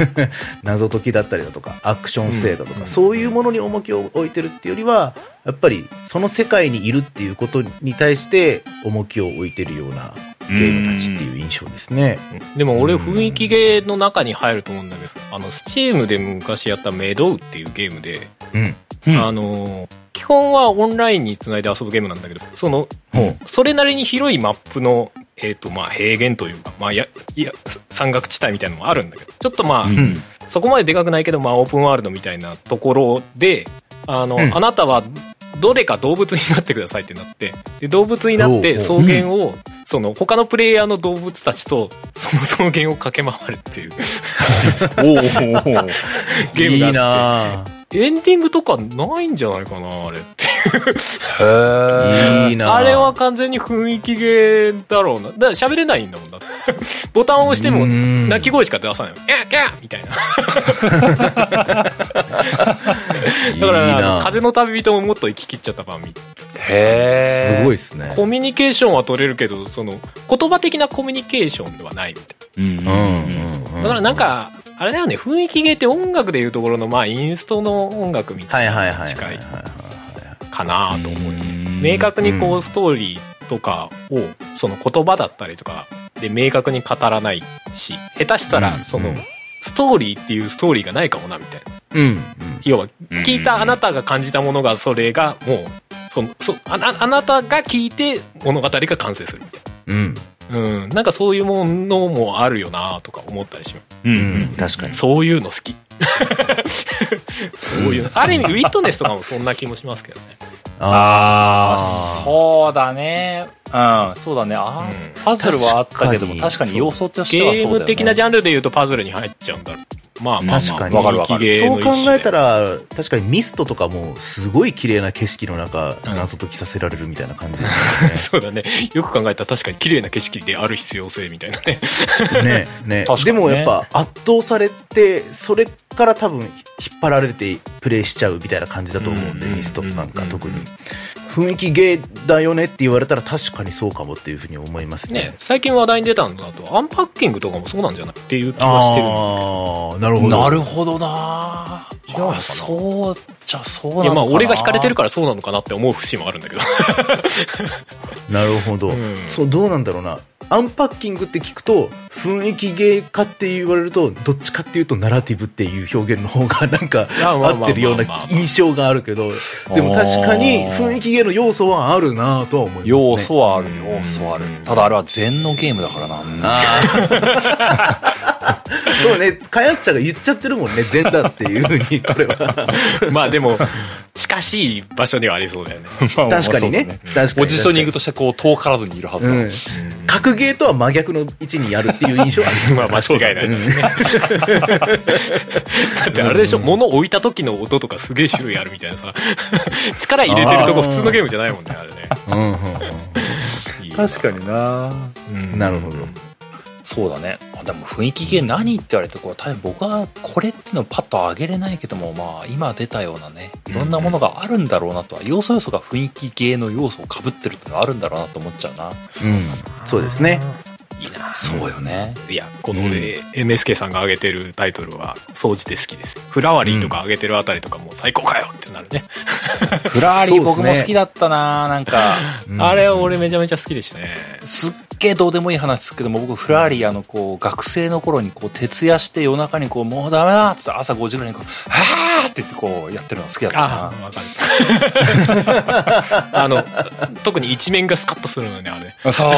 謎解きだったりだとか、アクション性だとか、そういうものに重きを置いてるっていうよりは、やっぱりその世界にいるっていうことに対して重きを置いてるようなゲームたちっていう印象ですね。でも俺雰囲気ゲーの中に入ると思うんだけど、あの、スチームで昔やったメドウっていうゲームで、うん。うんあの、基本はオンラインにつないで遊ぶゲームなんだけど、その、ほそれなりに広いマップの、えっ、と、まあ、平原というか、まあ、や、いや、山岳地帯みたいなのもあるんだけど、ちょっとまあ、う。うん。そこまででかくないけど、まあ、オープンワールドみたいなところで、あの、うんあなたは、どれか動物になってくださいってなって、で動物になって草おう原を、その他のプレイヤーの動物たちと、その草原を駆け回るっていう おおゲームがあって。いいなぁエンディングとかないんじゃないかな、あれって。へえ。いいなぁあれは完全に雰囲気ゲーだろうな。だから喋れないんだもんだって。ボタンを押しても、うん鳴き声しか出さないの。キャーキャーみたいな。だから、いいなあの風の旅人ももっと行き切っちゃった版みたいへえ。すごいですね。コミュニケーションは取れるけど、その、言葉的なコミュニケーションではないみたい。な。だからなんか、あれだよね、雰囲気ゲーって音楽でいうところの、まあ、インストの音楽みたはいいなはいはいはい近いはいかなと思う。うん明確にこううストーリーとかをその言葉だったりとかで明確に語らないし下手したうんらそのうんストーリーっていうストーリーがないかもなみたいなうん。要はうん聞いたあなたが感じたものがそれがもうそそあなあなたが聞いて物語が完成するみたいうん。なうんなんかそういうものもあるよなとか思ったりしますうんううんん。確かに。そういうの好き そういうある意味ウィットネスとかもそんな気もしますけどねああ、あそうだね。うん、そうだね。あーうんパズルはあったけども、確かに確かに要素としてゲはそうだよね。ーム的なジャンルで言うとパズルに入っちゃうんだろうまあまあまあ確かにわかるわかるそう考えたら、確かにミストとかもすごい綺麗な景色の中、うん謎解きさせられるみたいな感じですよね。そうだね。よく考えたら確かに綺麗な景色である必要性みたいなね。ね、ね。ねでもやっぱ圧倒されて、それから多分引っ張られてプレイしちゃうみたいな感じだと思うんで、うんミストなんかうん特に。雰囲気ゲーだよねって言われたら確かにそうかもっていうふうに思いますね。ね、最近話題に出たのだと、アンパッキングとかもそうなんじゃないっていう気はしてるの。ああ、なるほど。なるほどなあそうじゃそうなのいや、かなまあ、俺が惹かれてるからそうなのかなって思う節もあるんだけど。なるほど、うんそう、どうなんだろうな。アンパッキングって聞くと、雰囲気ゲーかって言われると、どっちかっていうと、ナラティブっていう表現の方がなんか合ってるような印象があるけど、でも確かに雰囲気ゲーの要素はあるなとは思いますね。要素はある、うん要素はある。ただあれは禅のゲームだからな。そうね、開発者が言っちゃってるもんね、全だっていうふうに、これは。まあでも、近しい場所にはありそうだよね。確かにね。確かに。ポジショニングとしてこう遠からずにいるはずだ。うん。格ゲーとは真逆の位置にあるっていう印象はありますね。まあ間違いない。だってあれでしょ、物置いた時の音とかすげえ種類あるみたいなさ。力入れてるとこ普通のゲームじゃないもんね、あれね。うんうんいいな確かにな。うん。なるほどそうだね。あでも雰囲気系何って言われてこう、多分僕はこれっていうのをパッと上げれないけども、まあ今出たようなね、いろんなものがあるんだろうなとは、要素要素が雰囲気系の要素を被ってるっていうのがあるんだろうなと思っちゃうな。うん。そうですね。いいな。そうよね。いや、この、えー MSK さんが挙げてるタイトルは、総じて好きです。フラワリーとか挙げてるあたりとかもう最高かよってなるね。フラーリー僕も好きだったななんか、うんあれ俺めちゃめちゃ好きでしたね。すっげえどうでもいい話ですけども、僕、フラーリー、あの、こう、学生の頃に、こう、徹夜して夜中に、こう、もうダメだっつって朝5時ぐらいに、こう、はーって言って、こう、やってるの好きだったあな。あ、わかる。あの、特に一面がスカッとするのね、あれね。そう。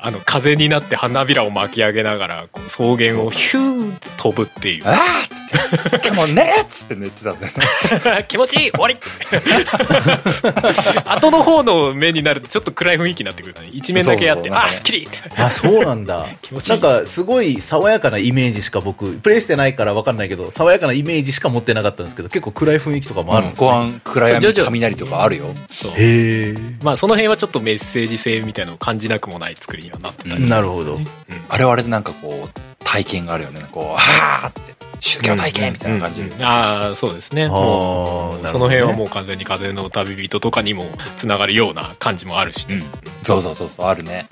あの、風になって花びらを巻き上げながら、こう草原をヒューって飛ぶっていう。あーって言って、今日もねっつって寝てたんだよね。気持ちいい終わり 後の方の目になるとちょっと暗い雰囲気になってくるからね。一面だけやって、あ、すっきり。あ、そうなんだ。気持ちいいなんか、すごい爽やかなイメージしか僕、プレイしてないからわかんないけど、爽やかなイメージしか持ってなかったんですけど、結構暗い雰囲気とかもあるんですね。ご飯、暗闇、雷とかあるよ。そう。へえ。まあその辺はちょっとメッセージ性みたいなのを感じなくもない作りにはなってたりするんですよね。なるほどうんあれはあれでなんかこう、体験があるよね。こう、はーって、宗教体験みたいな感じうん。うんああそうですねもうねその辺はもう完全に風の旅人とかにもつながるような感じもあるしね、うん。そうそうそうそう、あるね。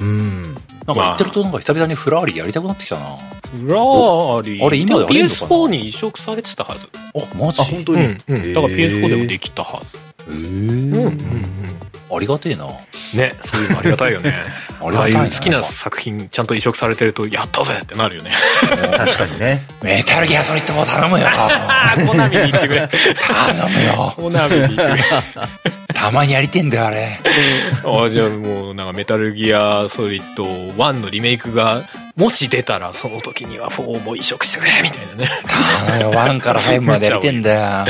うん。なんか言ってるとなんか久々にフラーリやりたくなってきたな。ラーリー。あれ今でもやれんのかな？PS4 に移植されてたはず。あ、マジ？あ、本当に？うん。うん。だから PS4 でもできたはず。へうん。ーうん。うん。ありがてえな。ね、そういうのありがたいよね。ありがたいなああいう好きな作品ちゃんと移植されてると、やったぜってなるよね。確かにね。メタルギアソリッドも頼むよ。あ、コナミに言ってくれ。頼むよ。コナミに言ってくれ。たまにやりてんだよ、あれ。あじゃあもうなんかメタルギアソリッド1のリメイクがもし出たらその時には4も移植してくれみたいなね。頼むよ、1から5までやりてんだよ。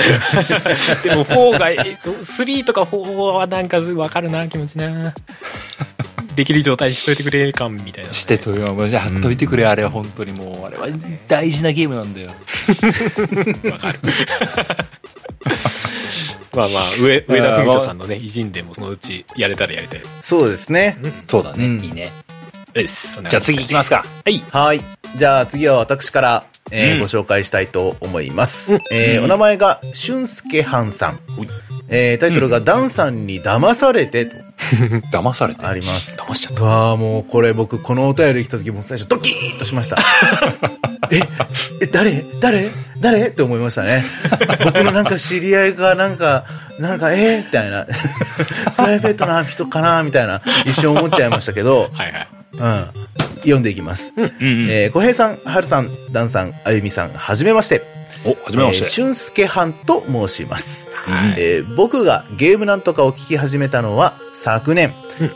でも4が、え3とか4はなんかわかるな気持ちな。できる状態にしといてくれ感みたいなね、してとよ、もうじゃあ貼っといてくれ、あれは本当にもう、あれは大事なゲームなんだよ。わかる。まあまあ、上、上田文人さんのね、偉人でもそのうちやれたらやりたい。そうですね。そうだね、うんいいね。じゃあ次行きますか。はい。はい。じゃあ次は私から、えーうんご紹介したいと思います。えーお名前が、俊介はんさん。えータイトルが、ダンさんに騙されてと 騙されて？あります。騙しちゃった。わあ、もうこれ僕、このお便り来た時もう最初ドキーンとしました。え、え、誰？誰？誰？って思いましたね。僕のなんか知り合いがなんか、なんか、えー、みたいな。プライベートな人かな？みたいな、一瞬思っちゃいましたけど、はいはい。うん。読んでいきます。うんうん。えー、小平さん、はるさん、ダンさん、あゆみさん、はじめまして。お、はじめましえーて。俊介はんと申します。うんえー僕がゲームなんとかを聞き始めたのは昨年、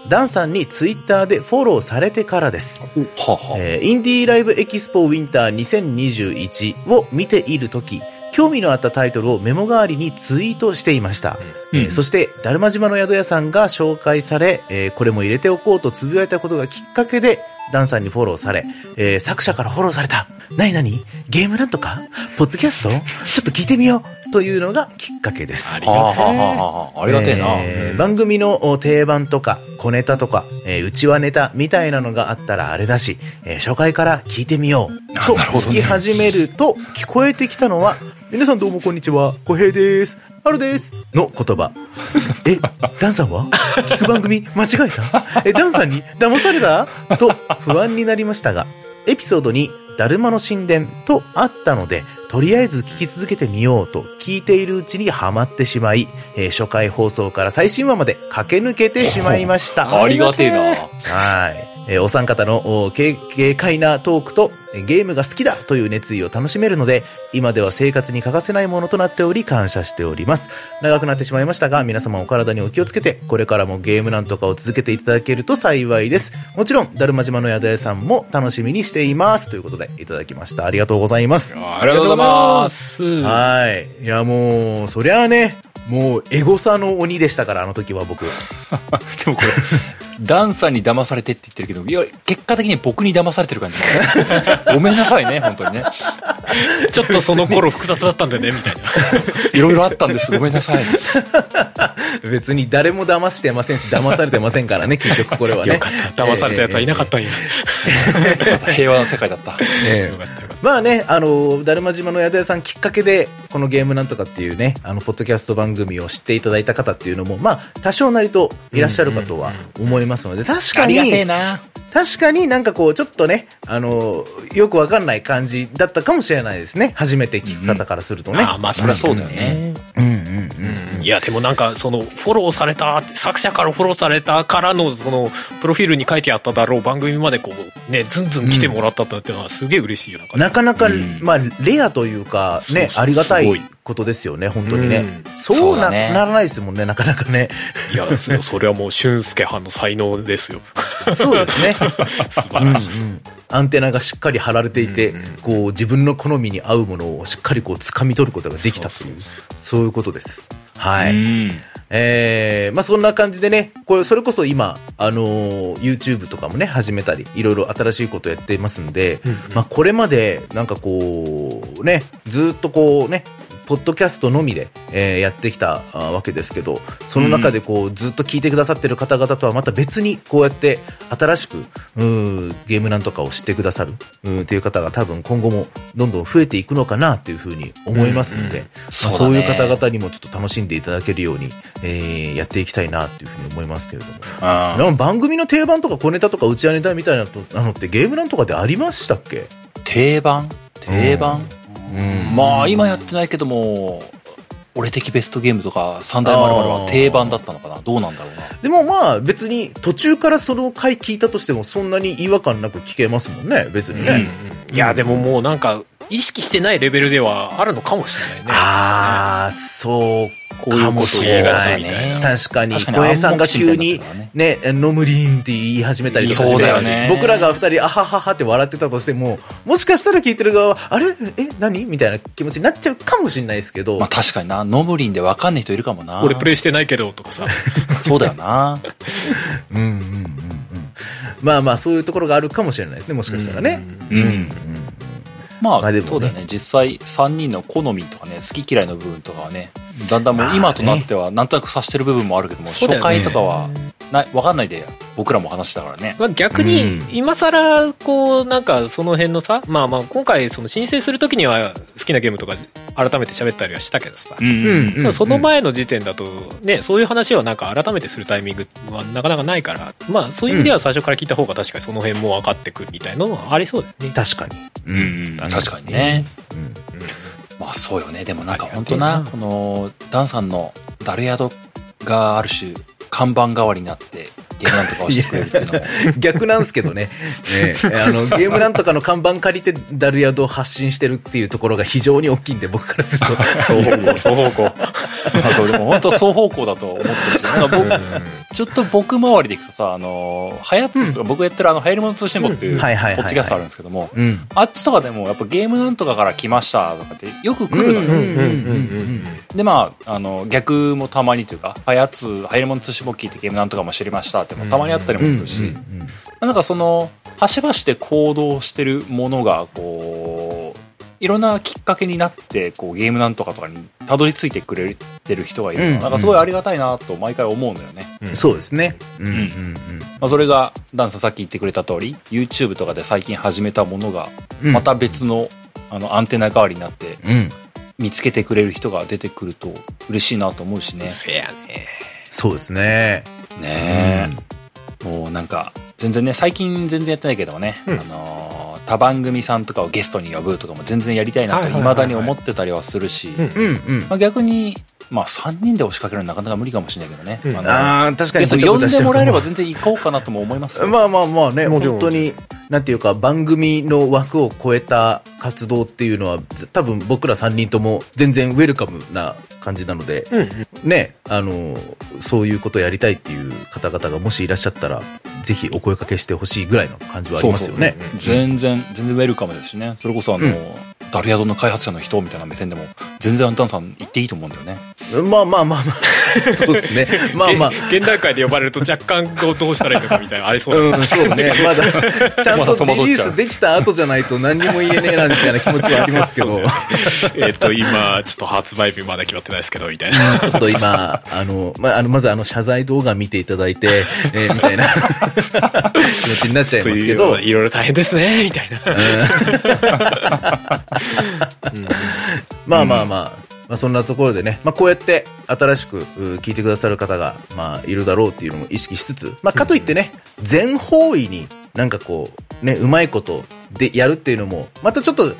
ダンさんにツイッターでフォローされてからです。はあはあえーインディーライブエキスポウィンター2021を見ているとき、興味のあったタイトルをメモ代わりにツイートしていました。うんえーそして、だるま島の宿屋さんが紹介され、えーこれも入れておこうとつぶやいたことがきっかけで、ダンさんにフォローされ、えー作者からフォローされた。なになにゲームなんとか？ポッドキャスト？ちょっと聞いてみよう。というのがきっかけです。ありがてえな。えー番組のお定番とか小ネタとか、えー、内輪ネタみたいなのがあったらあれだし、えー初回から聞いてみようと聞き始めると聞こえてきたのは、皆さんどうもこんにちは、小平です。春です。の言葉。え、ダンさんは？聞く番組間違えた？え、ダンさんに騙された？と不安になりましたが、エピソードに、だるまの神殿とあったので、とりあえず聞き続けてみようと聞いているうちにハマってしまい、えー初回放送から最新話まで駆け抜けてしまいました。ありがてえな。はい。えーお三方のお軽軽快なトークとえーゲームが好きだという熱意を楽しめるので、今では生活に欠かせないものとなっており感謝しております。長くなってしまいましたが、皆様お体にお気をつけて、これからもゲームなんとかを続けていただけると幸いです。もちろん、だるま島の宿屋さんも楽しみにしています。ということで、いただきました。ありがとうございます。ありがとうございます。す。はい。いや、もう、そりゃあね、もう、エゴサの鬼でしたから、あの時は僕。でもこれ、ダンさんに騙されてって言ってるけど、いや、結果的に僕に騙されてる感じ。ごめんなさいね、本当にね。ちょっとその頃複雑だったんだよね、みたいな。いろいろあったんです。ごめんなさい。別に誰も騙してませんし、騙されてませんからね、結局これはね。よかった。騙された奴はいなかったんや。平和な世界だった。ええよかったよかっまあね、あの、だるま島の宿屋さんきっかけで、このゲームなんとかっていうね、あの、ポッドキャスト番組を知っていただいた方っていうのも、まあ、多少なりといらっしゃるかとは思いますので、確かに、な。確かになんかこう、ちょっとね、あの、よくわかんない感じだったかもしれないですね。初めて聞く方からするとた。ね。ああ、まあ、そりゃそうだよね。うんうんいや、でもなんか、その、フォローされた、作者からフォローされたからの、その、プロフィールに書いてあっただろう番組までこう、ね、ずんずん来てもらったっていうのはすげえ嬉しいよ、なんか。ねなかなか、ん。まあ、レアというか、ね、そうそうありがたいすごいことですよね、本当にね。うんそうなねならないですもんね、なかなかね。いや、そそれはもう、俊介藩の才能ですよ。そうですね。素晴らしい。うんうんアンテナがしっかり張られていて、こう自分の好みに合うものをしっかりこう掴み取ることができたという、そういうことです。はい。うん。えー、まあそんな感じでね、これそれこそ今、あのー YouTube とかもね、始めたり、いろいろ新しいことやってますんで、うんうんまあこれまで、なんかこう、ね、ずーっとこうね、ポッドキャストのみで、えーやってきたあわけですけど、その中でこう、ずっと聞いてくださってる方々とはまた別に、こうやって新しく、うーゲームなんとかを知ってくださる、っていう方が多分今後もどんどん増えていくのかなっていうふうに思いますので、まあそういう方々にもちょっと楽しんでいただけるように、えーやっていきたいなっていうふうに思いますけれども。あでも番組の定番とか小ネタとか打ち上げネタみたいなののってゲームなんとかでありましたっけ？定番？定番、うんまあ今やってないけども俺的ベストゲームとか三大まるは定番だったのかな？どうなんだろうな。でもまあ別に途中からその回聞いたとしてもそんなに違和感なく聞けますもんね、別にね。いや、でももうなんか、意識してないレベルではあるのかもしれないね。ああ、そうこういうこと言いがちみたいな。確かに、確かに小平さんが急にね、ノムリーンって言い始めたりとかして、そうだよね。僕らが二人、あはははって笑ってたとしても、もしかしたら聞いてる側は、あれ？え何？みたいな気持ちになっちゃうかもしれないですけど、まあ確かにな。ノムリンで分かんない人いるかもな。俺プレイしてないけど、とかさ。そうだよなうんうんうんうん。まあまあ、そういうところがあるかもしれないですね、もしかしたらね。うん。まあ、まあね。そうだよね。実際3人の好みとかね好き嫌いの部分とかはねだんだんもう今となってはなんとなく察してる部分もあるけども、ね。初回とかはない分かんないで僕らも話してたからね。まあ、逆うん。に、今更、こう、なんか、その辺のさ、まあまあ、今回、その申請するときには、好きなゲームとか、改めて喋ったりはしたけどさ。うんその前の時点だと、ね、そういう話はなんか改めてするタイミングはなかなかないから、まあそういう意味では最初から聞いた方が確かにその辺も分かってくるみたいなのはありそうだよね。確かに。うん。うん。確かにね。うんまあそうよね。でもなんか本当なこのダンさんのダルヤドがある種看板代わりになってゲームなんとかをしてくれるっていうのも逆なんですけどね。ねあの、ゲームなんとかの看板借りてダルヤドを発信してるっていうところが非常に大きいんで、僕からすると。双方向、双方向。まあそうでも本当双方向だと思ってるしなんか僕ちょっと僕周りでいくとさあのはやつとか僕がやってるあのはやりもの通信簿っていううんポはいはいはいはいッドキャストあるんですけどもうん。あっちとかでもやっぱゲームなんとかから来ましたとかってよく来るのよ、でまああの逆もたまにというかはやつはやりもの通信簿聞いてゲームなんとかも知りましたってもたまにあったりもするし、なんかその端々で行動してるものがこういろんなきっかけになってこうゲームなんとかとかにたどり着いてくれてる人がいるのうんがなんかすごいありがたいなと毎回思うのよね、うんそうですね。うんうんうんまあ、それがダンさんさっき言ってくれた通り YouTube とかで最近始めたものがうん。また別のあのアンテナ代わりになってうん。見つけてくれる人が出てくると嬉しいなと思うしねせやね。そうですね。ねえ、もうなんか全然ね最近全然やってないけどね、うん。あのー他番組さんとかをゲストに呼ぶとかも全然やりたいなとはいはいはいはい。未だに思ってたりはするし、うん。うんうん。まあ、逆に、まあ、3人で押しかけるのはなかなか無理かもしれないけどね、うん。あのああ、確かに呼んでもらえれば全然行こうかなとも思いますよ。まあまあまあね、本当に、なんていうか、番組の枠を超えた活動っていうのは、ず多分僕ら3人とも全然ウェルカムな感じなので、うんうん。ね、あの、そういうことやりたいっていう方々がもしいらっしゃったら、ぜひお声かけしてほしいぐらいの感じはありますよね。全然全然ウェルカムですしねそれこそあの、うんダルヤドの開発者の人みたいな目線でも全然アンタンさん行っていいと思うんだよねまあまあまあまあ、そうですね。まあまあ。げ現段階で呼ばれると若干どうしたらいいのかみたいなのありそうだうん、そうね。まだ、ちゃんとリリースできた後じゃないと何にも言えねえな、みたいな気持ちはありますけど。えっと、今、ちょっと発売日まだ決まってないですけど、みたいな。ちょっと今、あの、まあ、あの、まずあの、謝罪動画見ていただいて、えーみたいな気持ちになっちゃいますけど、いろいろ大変ですね、みたいな。まあまあまあ、まあそんなところでね、まあこうやって新しくう聞いてくださる方が、まあいるだろうっていうのも意識しつつ、まあかといってね、全方位になんかこう、ね、うまいことでやるっていうのも、またちょっと、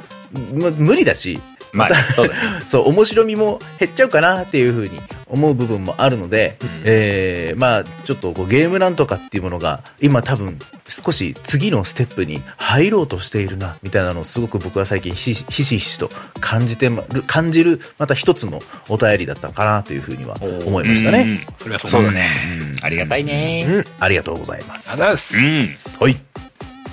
む無理だし、まあた そうそう、面白みも減っちゃうかなっていうふうに思う部分もあるので、えー、まあ、ちょっとこうゲームなんとかっていうものが、今多分少し次のステップに入ろうとしているな、みたいなのをすごく僕は最近ひしひしひしと感じてまる、感じる、また一つのお便りだったのかなというふうには思いましたね。うんうんそれはそうだね、ありがたいねうん。ありがとうございます。あざっす。うんはい。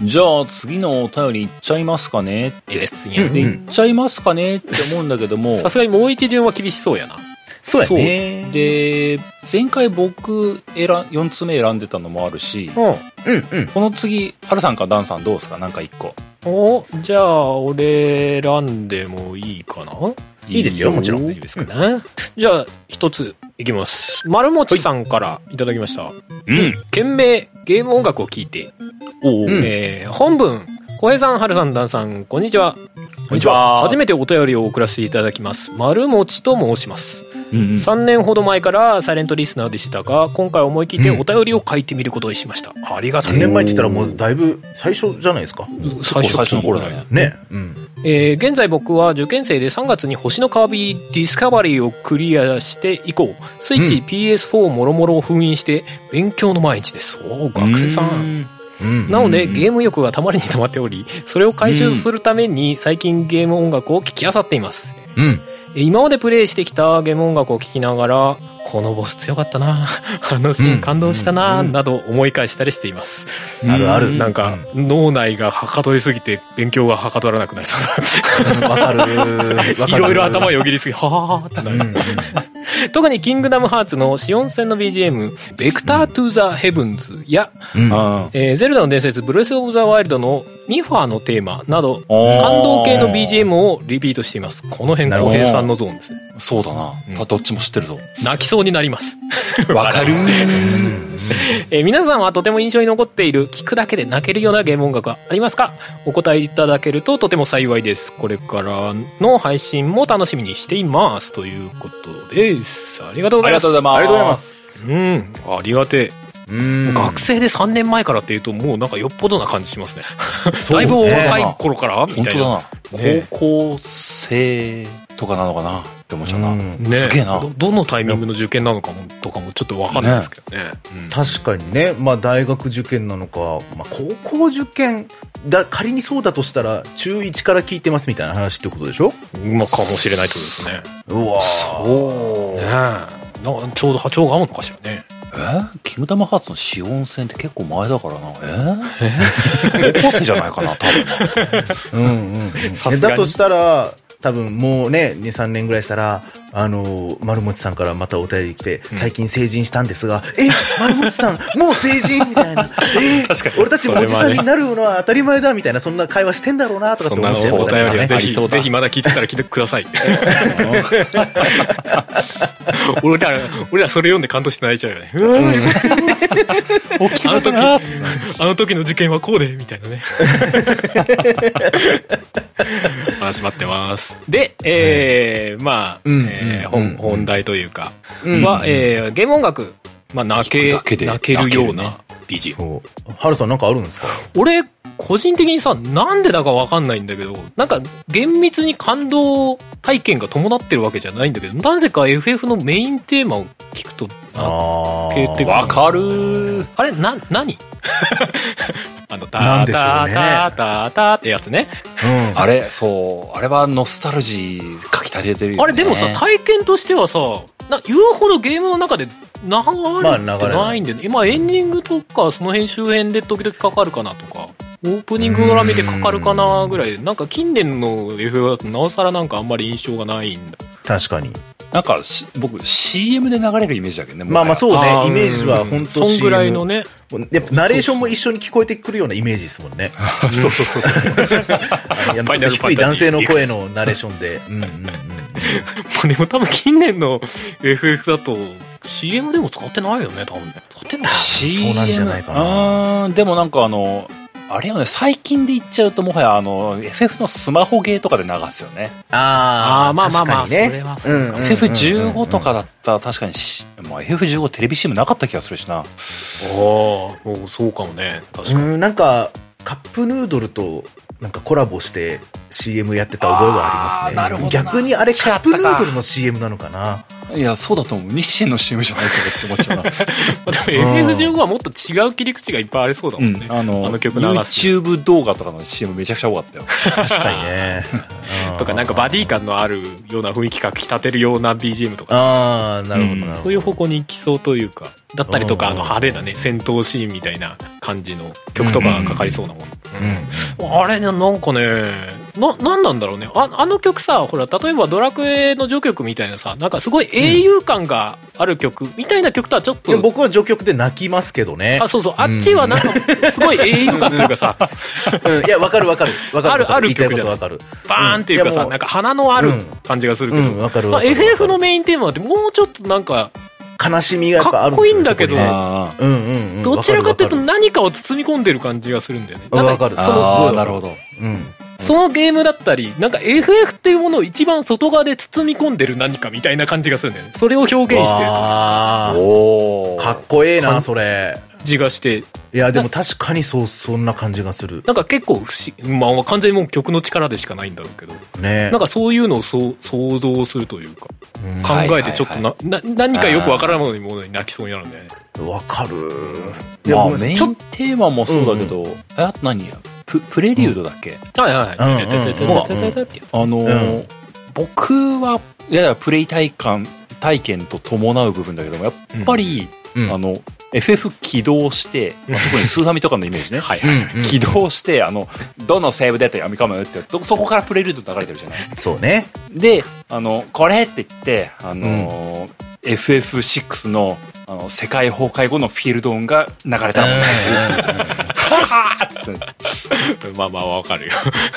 じゃあ次のお便りいっちゃいますかねっていいですでね。いっちゃいますかねって思うんだけども さすがにもう一巡は厳しそうやな。そうやね。で前回僕選4つ目選んでたのもあるしうん。うんうん。この次ハルさんかダンさんどうですか？なんか1個おじゃあ、俺選んでもいいかな？いいいですよ、もちろん。いいですかね。じゃあ、一ついきます。丸持さんからいただきました。うん。件名、ゲーム音楽を聴いて、おお、うんえー、本文、小平さん、春さん、ダンさん、こんにちは。こんにちは。初めてお便りを送らせていただきます。丸持と申します。うんうん3年ほど前からサイレントリスナーでしたが、今回思い切ってお便りを書いてみることにしました。ありがて3え。年前って言ったらもうだいぶ最初じゃないですか？最最初の頃だね。ね。うん。えー現在僕は受験生で3月に星のカービィディスカバリーをクリアして以降、スイッチ、うん PS4 もろもろを封印して勉強の毎日です。おー学生さん。うん。なので、うんゲーム欲がたまりにたまっており、それを回収するために最近ゲーム音楽を聴き漁っています。うん。えー今までプレイしてきたゲーム音楽を聴きながら、このボス強かったな あのシーン感動したななど思い返したりしています。あるある。なんか、脳内がはかどりすぎて勉強がはかどらなくなりそうだ。わかる。いろいろ頭よぎりすぎ、はーってなりそう特にキングダムハーツのシオン戦の BGM、ベクター・トゥ・ザ・ヘブンズや、うん。あえーゼルダの伝説、ブレス・オブ・ザ・ワイルドのミファーのテーマなど、感動系の BGM をリピートしています。この辺、浩平さんのゾーンですね。そうだな。たどっちも知ってるぞ。泣きそうになります。わかる えー皆さんはとても印象に残っている、聞くだけで泣けるようなゲーム音楽はありますか？お答えいただけるととても幸いです。これからの配信も楽しみにしています。ということです。ありがとうございます。ありがとうございますありがとうございます。うん、ありがてえ。うん。学生で3年前からっていうともうなんかよっぽどな感じしますね。だいぶお若い頃からみたいな。高校生とかなのかな？って思っちゃうな。うんねすげえなど。どのタイミングの受験なのかもとかもちょっとわかんないですけどね。うん確かにね、まあ大学受験なのか、まあ高校受験、だ、仮にそうだとしたら、中1から聞いてますみたいな話ってことでしょ？まあかもしれないってことですね。ねうわそう。えなちょうど波長が合うのかしらね。え？キングダムハーツのシオン戦って結構前だからな。え？高校生じゃないかな、多分。な。うんうん。うん。だとしたら、多分もうね、2、3年ぐらいしたら、あの、丸持さんからまたお便り来て、最近成人したんですが、え、丸持さん、もう成人みたいな。え？確かに。俺たちもおじさんになるのは当たり前だみたいな、そんな会話してんだろうなとかってそんな思っちゃいまお便したねりはぜひ、ありそうだぜひまだ聞いてたら聞いてください。俺ら、俺らそれ読んで感動して泣いちゃうよね。大きあの時、あの時の事件はこうで、みたいなね。話待ってます。で、えー、まあ、うんえーうん本、本題というか、うん。は、えー、ゲーム音楽、まあ、泣け、泣けるよう泣な BGM。そう。ハルさんなんかあるんですか？俺、個人的にさ、なんでだかわかんないんだけど、なんか、厳密に感動体験が伴ってるわけじゃないんだけど、なぜか FF のメインテーマを聞くと、ああ消えてくわかるー。あれ、な、何？あの、なんでしょうターねターターターってやつね。うん。あれ、そう。あれはノスタルジー書き足りてるよ、ね。あれ、でもさ、体験としてはさ、な言うほどゲームの中で流れってないんだよね。まあ、エンディングとか、その辺周辺で時々かかるかなとか。オープニングから見てかかるかなぐらいで、なんか近年の FF だとなおさらなんかあんまり印象がないんだ。確かに。なんかし、僕、CM で流れるイメージだけどね。まあまあそうね、イメージは本当そんぐらいのね。やっぱナレーションも一緒に聞こえてくるようなイメージですもんね。う。そうそうそうそう。低い男性の声のナレーションで。うんうんうん。でも多分近年の FF だと CM でも使ってないよね、多分ね。使ってんだよ。そうなんじゃないかなでもなんかあの、あれよね、最近で言っちゃうともはやあの、FF のスマホゲーとかで流すよね。ああーまあまあまあねそれはそうかんんんん FF15 とかだったら確かにし、まあ、FF15 テレビ CM なかった気がするしな。ああ、そうかもね。確かに。うん、なんか、カップヌードルと、なんかコラボして CM やってた覚えはありますね。なるほどな逆にあれカップヌードルの CM なのかな。いや、そうだと思う。日清の CM じゃないそれって思っちゃうな。でも FF15 はもっと違う切り口がいっぱいありそうだもんね。あの、あの曲流す YouTube 動画とかの CM めちゃくちゃ多かったよ。確かにね。とかなんかバディ感のあるような雰囲気がき立てるような BGM とかさああ、なるほどなるほど。そういう方向に行きそうというか、だったりとか、あうんの派手なね、戦闘シーンみたいな感じの曲とかがかかりそうなもん。うんあれね、なんかね、な、なんなんだろうね。ああの曲さ、ほら、例えばドラクエの序曲みたいなさ、なんかすごい英雄感がある曲みたいな曲とはちょっと、僕は序曲で泣きますけどね。あ、そうそう、あっちはなんか、すごい英雄感というかさ、うんいや、わかるわかる。わかる。あるある曲じゃわかる。バーンっていうかさ、なんか花のあるうん感じがするけど、うんわかるまあ、わかる FF のメインテーマってもうちょっとなんか、悲しみがやっぱあるんですよかっこいいんだけどうんうんうん。どちらかというとわ何かを包み込んでる感じがするんだよね。わかるなんかそのなるほど。うん。そのゲームだったり、なんか FF っていうものを一番外側で包み込んでる何かみたいな感じがするんだよね。それを表現してるあーおかっこええな、それ。字がして、いや、でも確かにそう、そんな感じがする。なんか結構不思議、まあ完全にもう曲の力でしかないんだろうけど、ね。なんかそういうのをそう想像するというか、うん。考えてちょっとな、な、何かよくわからないものに泣きそうになるんだよね。わかる。いや、まあ、メインテーマもそうだけど、えあと何や？ププレリュードだっけ、はいはいうんはい。てててててててってやつ。あのーうん。僕は、ややプレイ体感、体験と伴う部分だけども、やっぱり、うん。あの、FF 起動して、まあ、特にスーファミとかのイメージね。はいはい。うんうん起動して、あの、どのセーブデータ読み込むってそこからプレリュード流れてるじゃない。そうね。で、あの、これって言って、あのー FF6 の、あの、世界崩壊後のフィールド音が流れたらもう、ははーっつって、まあまあわかるよ。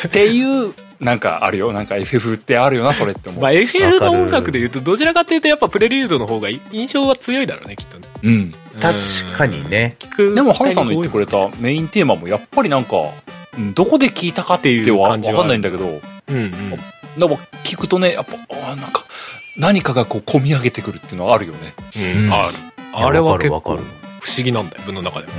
っていう、なんかあるよ。なんか FF ってあるよな、それって思う。まあ FF の音楽で言うと、どちらかっていうとやっぱプレリュードの方が印象は強いだろうね、きっとね。うん。確かにね。聞くでも、ハルさんの言ってくれたメインテーマも、やっぱりなんか、うんどこで聞いたかっていうはかんないんだけど、うんうん。でも聞くとね、やっぱ、あーなんか、何かがこう、込み上げてくるっていうのはあるよね。うん、ある。あれは結構わかるわか不思議なんだよ、文の中でも。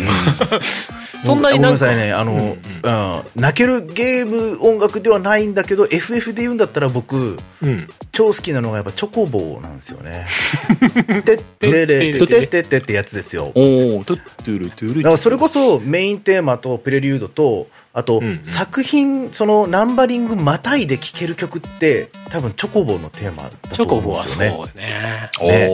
そんなにごめんなか、なんさいね、あの、ううんん泣けるゲーム音楽ではないんだけど、FF で言うんだったら僕、うん。超好きなのがやっぱチョコボーなんですよね。てってれてってってってってやつですよ。おおトゥットゥルトゥルだからそれこそメインテーマとプレリュードと、あとうんうん。作品、そのナンバリングまたいで聴ける曲って多分チョコボーのテーマだチとョコボは思うんですよね。そうね。おね。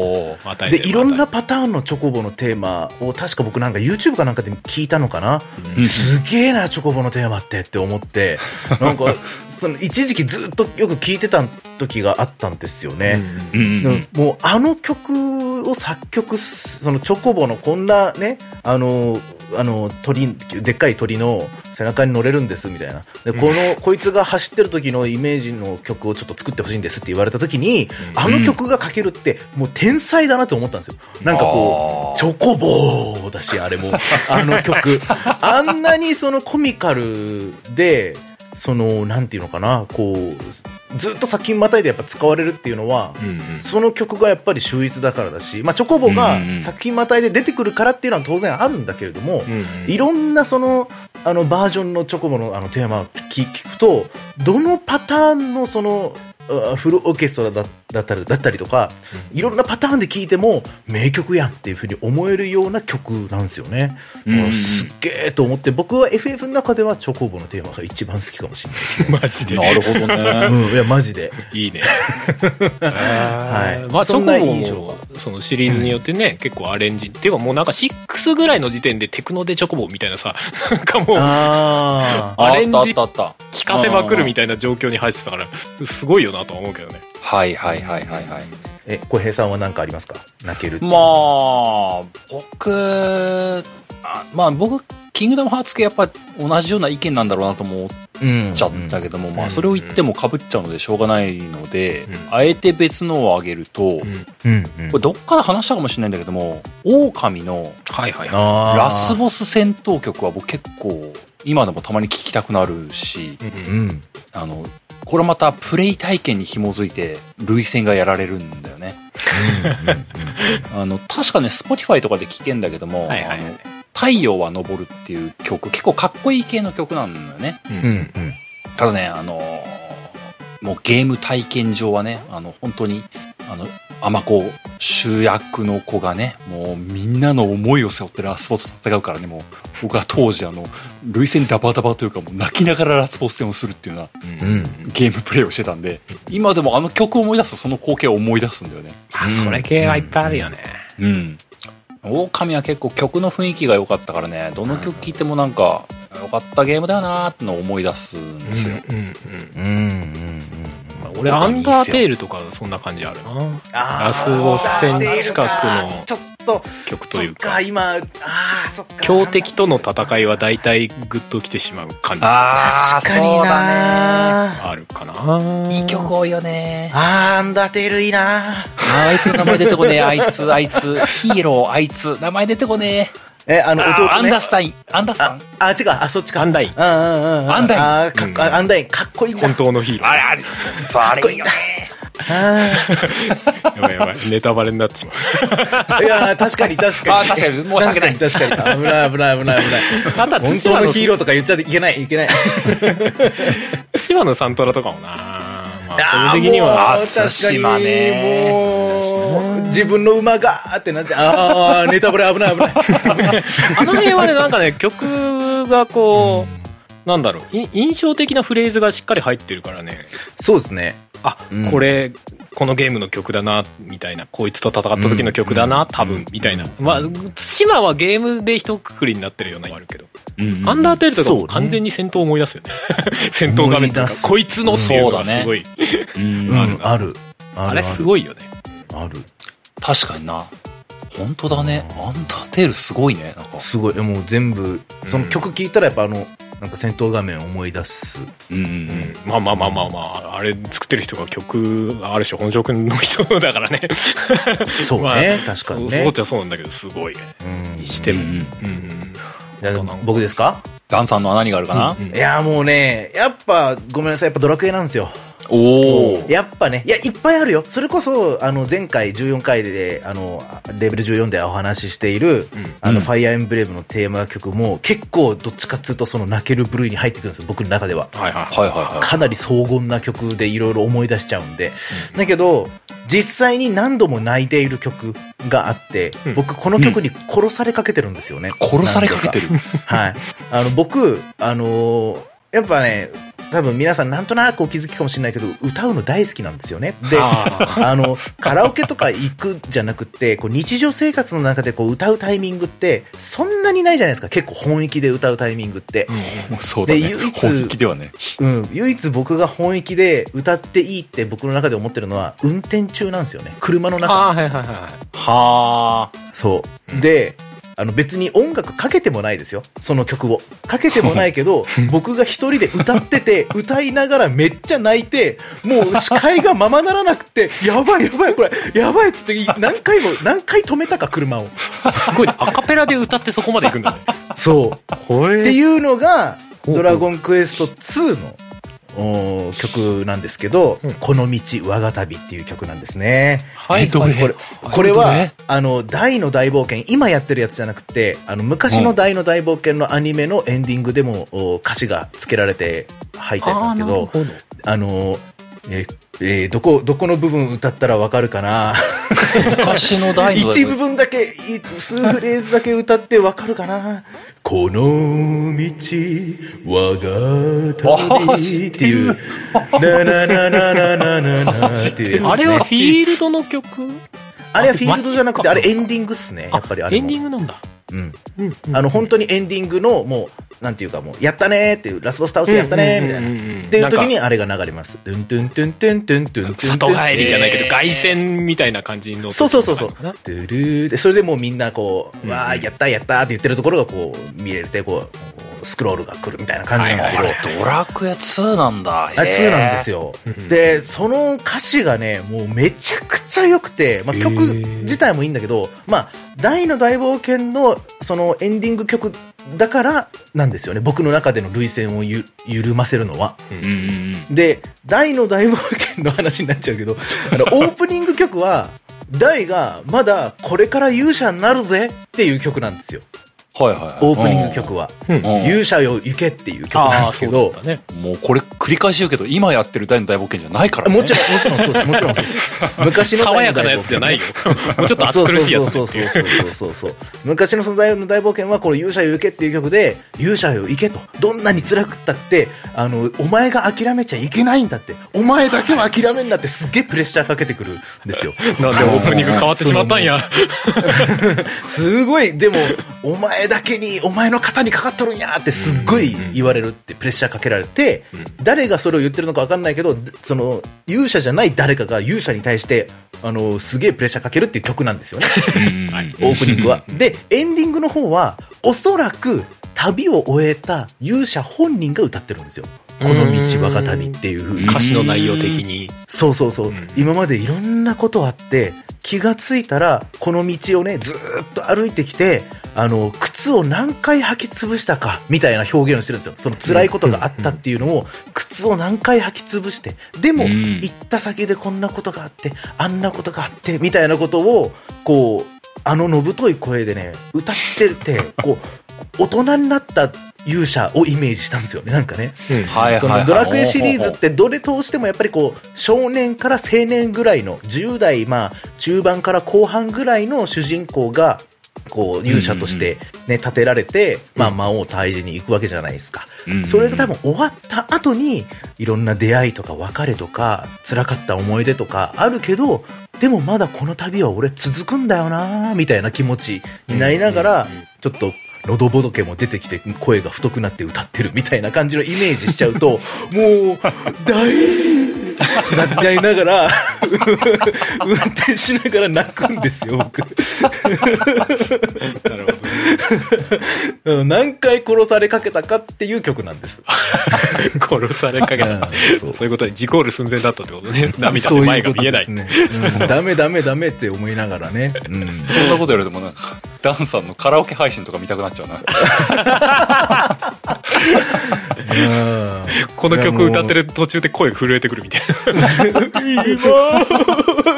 おまたで、いろんなパターンのチョコボのテーマを確か僕なんか YouTube かなんかで聞いたのかな、うん。すげえな、チョコボのテーマってって思って、なんか、その一時期ずっとよく聞いてた時があったんですよね。ももうあの曲を作曲す、そのチョコボのこんなね、あの、あの、鳥、でっかい鳥の背中に乗れるんですみたいな。で、この、こいつが走ってる時のイメージの曲をちょっと作ってほしいんですって言われた時に、あの曲が書けるって、もう天才だなと思ったんですよ。なんかこう、チョコボーだし、あれも。あの曲。あんなにそのコミカルで、その、なんていうのかな、こう、ずっと作品またいでやっぱ使われるっていうのは、うんうん。その曲がやっぱり秀逸だからだし、まあ、チョコボがうんうんうん作品またいで出てくるからっていうのは当然あるんだけれども、うんうんいろんなその、あの、バージョンのチョコボのあのテーマを聞聞くと、どのパターンのその、あフルオーケストラだだったりだったりとか、いろんなパターンで聴いても名曲やんっていうふうに思えるような曲なんですよね。うんうんうんすっげえと思って、僕は FF の中ではチョコボのテーマが一番好きかもしれないですね。マジで。なるほどね。うん、いや、マジで。いいね。はいまあ、チョコボ印象も、そのシリーズによってね、結構アレンジ。っていうかもうなんか6ぐらいの時点でテクノでチョコボみたいなさ、なんかもう、あアレンジ。聞かせまくるみたいな状況に入ってたから、すごいよなとは思うけどね。はいはいはいはいはい。え、小平さんは何かありますか？泣けるまあ、僕、あまあ僕、キングダムハーツ系やっぱ同じような意見なんだろうなと思っうんちゃったけども、まうんあそれを言っても被っちゃうのでしょうがないので、うんあえて別のを挙げると、うん。うんうんこれどっかで話したかもしれないんだけども、狼のはいはいはい。ラスボス戦闘曲は僕結構今でもたまに聴きたくなるし、うんううんんあの、これまたプレイ体験に紐づいて、類線がやられるんだよね。あの、確かね、Spotify とかで聴けんだけども、はいはいはいあの太陽は昇るっていう曲、結構かっこいい系の曲なんだよね。うんうんうんただね、あのーもうゲーム体験上はね、あの、本当に、あの、あまこ主役の子がね、もうみんなの思いを背負ってラスボスと戦うからね、もう僕は当時あの、類戦ダバダバというかもう泣きながらラスボス戦をするっていうようなうんうんゲームプレイをしてたんで、今でもあの曲を思い出すとその光景を思い出すんだよね。まあ、それ系はいっぱいあるよね。うん。狼は結構曲の雰囲気が良かったからね。どの曲聴いてもなんか良かったゲームだよなーってのを思い出すんですよ、うんうんうんうん俺アンダーテールとかそんな感じあるな。ラスボス戦近くの。ちょっと曲というか。か今ああそっか。強敵との戦いは大体グッときてしまう感じ。あー確かにそうだなあるかな。いいい曲多いよね。あーアンダーテールいいなあいつの名前出てこねえ。あいつあいつ。ヒーローあいつ。名前出てこねえ。えあの弟ね。アンダースタイン。アンダースタあイン。あ違う。あそっちか。アンダイン。うんうんうんうん。アンダイン。アンダイン。かっこいい本当のヒーロー。あれあれそうあれいいよやばいやばいネタバレになってしまう。ーいやー確かに確かに。あ確かに申し訳ない。確かに確かに。危ない危ない危ない危ない。あとは本当のヒーローとか言っちゃいけない。いけない。対馬のサントラとかもな。まあ的にはもうあ確かに対馬ねもう自分の馬がーってなってああネタバレ危ない危ない。あの辺はねなんかね曲がこうなんだろうい印象的なフレーズがしっかり入ってるからね。そうですねあ、うん。これこのゲームの曲だなみたいなこいつと戦った時の曲だな、多分みたいな。まあ対馬はゲームで一括りになってるようなのもあるけど、うん。アンダーテールとかも完全に戦闘を思い出すよね。戦闘画面とかこいつのっていうのがすごい、うん。あるあれすごいよね。ある。確かにな。本当だね。アンダーテールすごいねなんか。すごい。もう全部その曲聴いたらやっぱあのなんか戦闘画面を思い出す。うんうんうん。まあまあまあまあまああれ作ってる人が曲ある種本職の人だからね。そうね、まあ確かにね。そうっちゃそうなんだけどすごいね。うん。にしてもうんうんうん。僕ですか？ダンさんのは何があるかな、うんいやもうねやっぱごめんなさいやっぱドラクエなんですよ。おおやっぱね、いや、いっぱいあるよ。それこそ、あの、前回14回で、あの、レベル14でお話ししている、あの、うん。ファイアーエンブレムのテーマ曲も、結構、どっちかっつうと、その泣ける部類に入ってくるんですよ、僕の中では。はいはいはい。はいはいかなり荘厳な曲でいろいろ思い出しちゃうんで。だけど、実際に何度も泣いている曲があって、うん。僕この曲に殺されかけてるんですよね。殺されかけてる。はい。あの、僕、あのーやっぱね、多分皆さんなんとなくお気づきかもしれないけど、歌うの大好きなんですよね。で、あ あの、カラオケとか行くじゃなくって、こう日常生活の中でこう歌うタイミングって、そんなにないじゃないですか。結構本域で歌うタイミングって。そうだねで唯一本気ではねうん、唯一僕が本域で歌っていいって僕の中で思ってるのは、運転中なんですよね。車の中。あはいはいはいはいはあそう。で、あの別に音楽かけてもないですよ。その曲を。かけてもないけど、僕が一人で歌ってて、歌いながらめっちゃ泣いて、もう視界がままならなくて、やばいやばいこれ、やばいっつって何回も、何回止めたか車を。すごいねアカペラで歌ってそこまで行くんだねそう。っていうのが、ドラゴンクエスト2の曲なんですけど、うん。この道我が旅っていう曲なんですね。はい。これ、これはあの、大の大冒険、今やってるやつじゃなくて、あの、昔の大の大冒険のアニメのエンディングでも、お歌詞が付けられて入ったやつなんですけど、ど。あの、えーえーどこ、どこの部分歌ったらわかるかな？昔の大の一部分だけ、い数フレーズだけ歌ってわかるかな？この道、我が旅っていう、ななななななななっていうね。あれはフィールドの曲？あれはフィールドじゃなくて、あれエンディングっすね。やっぱりあれも。エンディングなんだうん。あの、本当にエンディングの、もう、なんていうかもう、やったねーっていう、ラスボス倒してやったねーみたいな。っていう時にあれが流れます。トゥントゥントゥントゥントゥントゥン。里帰りじゃないけど、凱旋みたいな感じの。そうそうそうそう。トゥルーで、それでもうみんなこう、わー、やったやったって言ってるところがこう、見れて、こう、スクロールが来るみたいな感じなんですけど。ドラクエ2なんだあれ2なんですよよ。で、その歌詞がね、もうめちゃくちゃ良くて、まあ、曲自体もいいんだけど、まあ、大の大冒険のそのエンディング曲だからなんですよね。僕の中での類線をゆ緩ませるのは。で、大の大冒険の話になっちゃうけど、あの、オープニング曲は、大がまだこれから勇者になるぜっていう曲なんですよ。はいはいはい。オープニング曲は。うんうん勇者よ行けっていう曲なんですけど、だね。もうこれ繰り返し言うけど、今やってる大の大冒険じゃないからね。もちろん、もちろんそうです。もちろんそうです。昔の爽やかなやつじゃないよ。もうちょっと暑苦しいやつねそうそうそうそうそうそう。昔のその大の大冒険は、この勇者よ行けっていう曲で、勇者よ行けと。どんなに辛くったって、あの、お前が諦めちゃいけないんだって。お前だけは諦めんなってすっげえプレッシャーかけてくるんですよ。なんでオープニング変わってしまったんや。すごい、でも、お前だけに、お前の肩にかかっとるんやってすっごい言われるってプレッシャーかけられて、誰がそれを言ってるのか分かんないけど、その、勇者じゃない誰かが勇者に対して、あの、すげえプレッシャーかけるっていう曲なんですよね。はい オープニングは。で、エンディングの方は、おそらく、旅を終えた勇者本人が歌ってるんですよ。この道我が旅っていう。歌詞の内容的に。そうそうそう、今までいろんなことあって、気がついたら、この道をね、ずーっと歩いてきて、あの、靴を何回履き潰したか、みたいな表現をしてるんですよ。その辛いことがあったっていうのを、靴を何回履き潰して、でも、ん行った先でこんなことがあって、あんなことがあって、みたいなことを、こう、あののぶとい声でね、歌ってて、こう、大人になった勇者をイメージしたんですよね、なんかね。そのドラクエシリーズってどれ通してもやっぱりこう少年から青年ぐらいの10代まあ中盤から後半ぐらいの主人公がこう勇者としてね立てられてまあ魔王退治に行くわけじゃないですか。うんそれが多分終わった後にいろんな出会いとか別れとか辛かった思い出とかあるけどでもまだこの旅は俺続くんだよなみたいな気持ちになりながらちょっと喉仏も出てきて声が太くなって歌ってるみたいな感じのイメージしちゃうと、もう、大 ってななりながら、運転しながら泣くんですよ、僕。なるほど。うん何回殺されかけたかっていう曲なんです。殺されかけた。うんそうそういうことで、事故る寸前だったってことね。涙でそういう前が見えない。ことですね。うんダメダメダメって思いながらね。うんそんなことやるともうなんか、ダンさんのカラオケ配信とか見たくなっちゃうな。うんこの曲歌ってる途中で声震えてくるみたいな。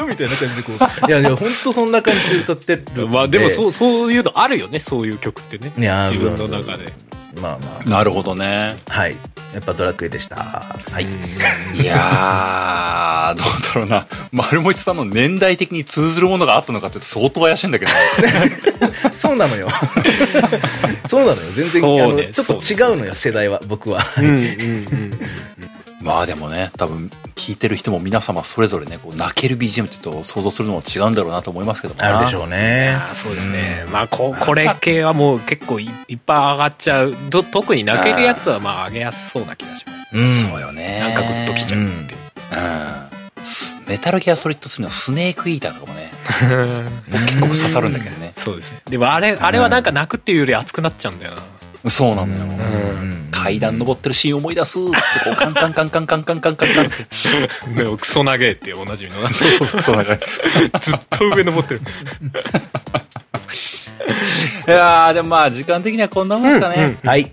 みたいな感じでこう。いやいや、ほんとそんな感じで歌ってる。まあでもそう、そういうのあるよね、そういう曲ってね。いやー自分の中で。まあまなるほどね。あ。はい。やっぱドラクエでした。はい。いやー、どうだろうな。丸持さんの年代的に通ずるものがあったのかって言うと相当怪しいんだけど。そうなのよ。そうなのよ。全然、ねあのちょっと違うのよ、世代は、僕は。うんうんうん。まあでもね、多分聞いてる人も皆様それぞれね、こう泣ける BGM って言うと想像するのも違うんだろうなと思いますけどもなあるでしょうね。そうですね。まあこ、これ系はもう結構いいっぱい上がっちゃう。ど特に泣けるやつはまあ上げやすそうな気がします。うん。そうよね。なんかグッときちゃうっていう。うん。すメタルギアソリッド3のスネークイーターとかもね、結構刺さるんだけどね。そうですね。でもあれ、あれはなんか泣くっていうより熱くなっちゃうんだよな。そうなのよ。うん階段登ってるシーン思い出すっつってこうカンカンカンカンカンカンカンカンカンって。でもクソ長えっておなじみのな。そうそうそうそうなんか。ずっと上登ってる。いやーでもまあ時間的にはこんなもんですかね。はい。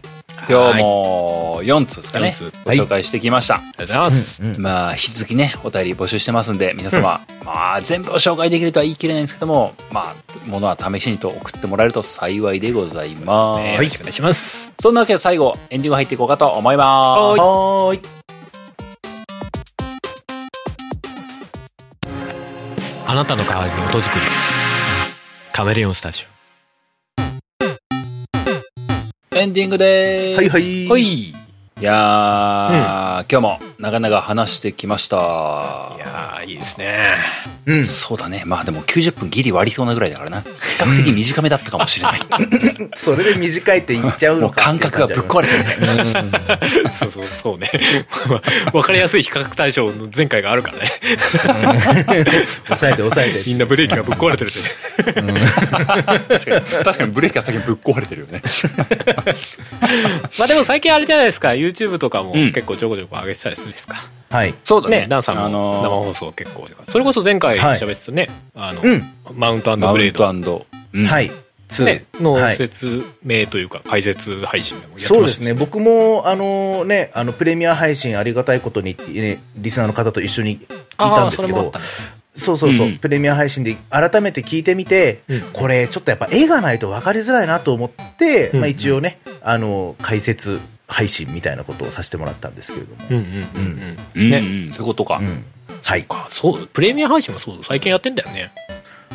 今日も4通ですかね4通。ご紹介してきました。ありがとうございます。うんまあ、引き続きね、お便り募集してますんで、皆様、まあ、全部を紹介できるとは言い切れないんですけども、まあ、ものは試しにと送ってもらえると幸いでございます。ねよろしくお願いします。そんなわけで最後、エンディング入っていこうかと思います。はいはーい。あなたの代わりに音作り。カメレオンスタジエンディングでーす。はいはい。オ。ほい。いいやー、今日も長々話してきました。やー、いいですね。うん。そうだね。まあでも90分ギリ割りそうなぐらいだからな。比較的短めだったかもしれない。それで短いって言っちゃうもうのか。感覚がぶっ壊れてるね。そうそう、そうね。わかりやすい比較対象の前回があるからね。抑えて抑えて。みんなブレーキがぶっ壊れてるし。確かに、確かにブレーキが先にぶっ壊れてるよね。まあでも最近あれじゃないですか、YouTube とかもうん結構ちょこちょこ上げてたりするんですか？はい。そうだね。ね、ダンさんもあのー生放送結構。それこそ前回はい喋ってたね、あの、うんマウントマウンブレード。トうんはい。2ね、のはい説明というか解説配信もやってましたそうですね。僕も、あのね、あの、プレミア配信ありがたいことに、ね、リスナーの方と一緒に聞いたんですけどそうそうそう、うんプレミア配信で改めて聞いてみて、うんこれちょっとやっぱ絵がないと分かりづらいなと思って、うんまあ一応ね、あの、解説配信みたいなことをさせてもらったんですけれども。うんうんうんううんん。ね。うん、そういうことか。うん。はい。か、そう、プレミア配信もそう、最近やってんだよね。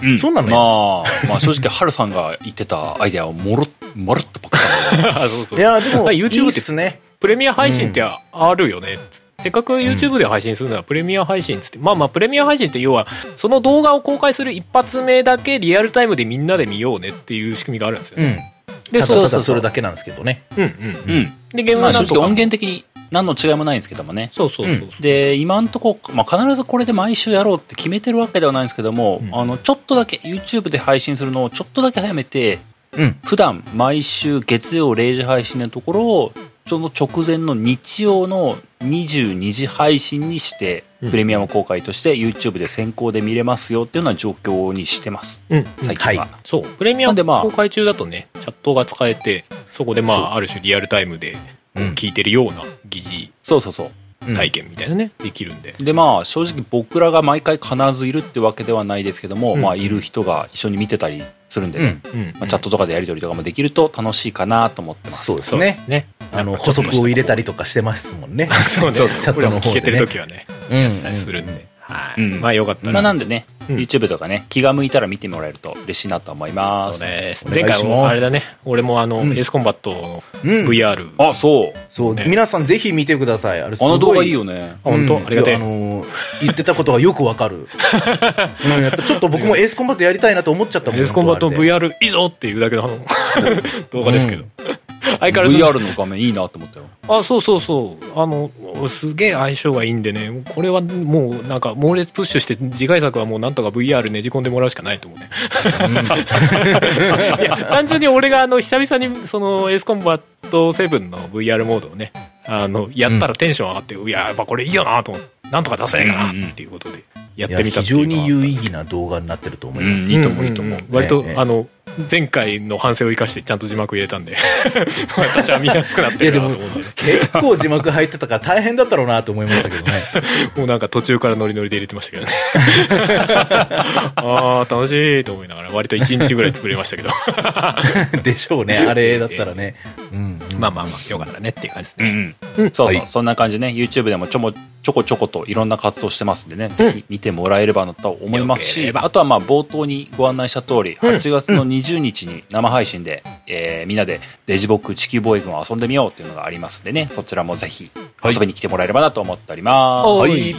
うんそうなのまあ、まあ正直、ハルさんが言ってたアイデアをもろ、まるっとパクったのであ、そうそうそう。いや、でも、まあい YouTube いっすね。プレミア配信ってあるよね、せっかく YouTube で配信するのはプレミア配信っつって、まあまあプレミア配信って要はその動画を公開する一発目だけリアルタイムでみんなで見ようねっていう仕組みがあるんですよね、うん。でただただそうそうそうそれだけなんですけどね。うんうんうん。でゲームまあ正直はなんとか音源的に何の違いもないんですけどもね。そうそうそうそう、で、今んとこ、まあ、必ずこれで毎週やろうって決めてるわけではないんですけども、うんあの、ちょっとだけ YouTube で配信するのをちょっとだけ早めて、うん。普段毎週月曜0時配信のところを、その直前の日曜の22時配信にして、うん。プレミアム公開として YouTube で先行で見れますよっていうような状況にしてます。うん。うん最近は。はい。そう。プレミアムなんでまあ公開中だとねチャットが使えてそこでまあある種リアルタイムでうん。聞いてるような疑似そうそうそう。うん。体験みたいなね、できるんで。でまあ正直僕らが毎回必ずいるってわけではないですけども、うん。まあいる人が一緒に見てたりするんでね、うん。うん。まあ、チャットとかでやり取りとかもできると楽しいかなと思ってます。そうですね。そうです。ね。あの、補足を入れたりとかしてますもんね。そうね。そうチャットの方でね。も聞けてる時はねうん。やってたりするんで、はい、うん。まあよかったら、まあなんでね、うん。YouTube とかね、気が向いたら見てもらえると嬉しいなと思います。そうです。前回もあれだね。俺もあの、うん。エースコンバットのうん。VR、あ、そう。そう、ね。皆さんぜひ見てください。あれすごい。あの動画いいよね。あ本当、うん。ありがてえ。いやあのー言ってたことがよくわかる。うん、やっぱちょっと僕もエースコンバットやりたいなと思っちゃったもん。エースコンバット VR いいぞっていうだけのあの動画ですけど、相変わらず VR の画面いいなと思ったよ。あそうそうそう。あのすげえ相性がいいんでね。これはもうなんか猛烈プッシュして次回作はもうなんとか VR ねじ込んでもらうしかないと思うね。いや単純に俺があの久々にそのエースコンバット7の VR モードをねあのやったらテンション上がって、いややっぱこれいいよなと思ってなんとか出せないかなっていうことでやってみた非常っていうのはに有意義な動画になってると思います。うん。いいと思ういいと思う。割と、ねあの前回の反省を生かしてちゃんと字幕入れたんで。私は見やすくなってるなと思うんでね。結構字幕入ってたから大変だったろうなと思いましたけどね。もうなんか途中からノリノリで入れてましたけどね。ああ楽しいと思いながら割と1日ぐらい作れましたけど。でしょうね、あれだったらね。うん。まあまあまあよかったねっていう感じですうね、んうん。そうそう、はい。そんな感じね、YouTube でもちょも、ちょこちょこといろんな活動してますんでね、ぜひ見てもらえればなと思いますし、あとはまあ冒頭にご案内した通り、8月の20日に生配信で、えーみんなでレジボック地球防衛軍を遊んでみようっていうのがありますんでね、そちらもぜひ遊びに来てもらえればなと思っております。ははいい。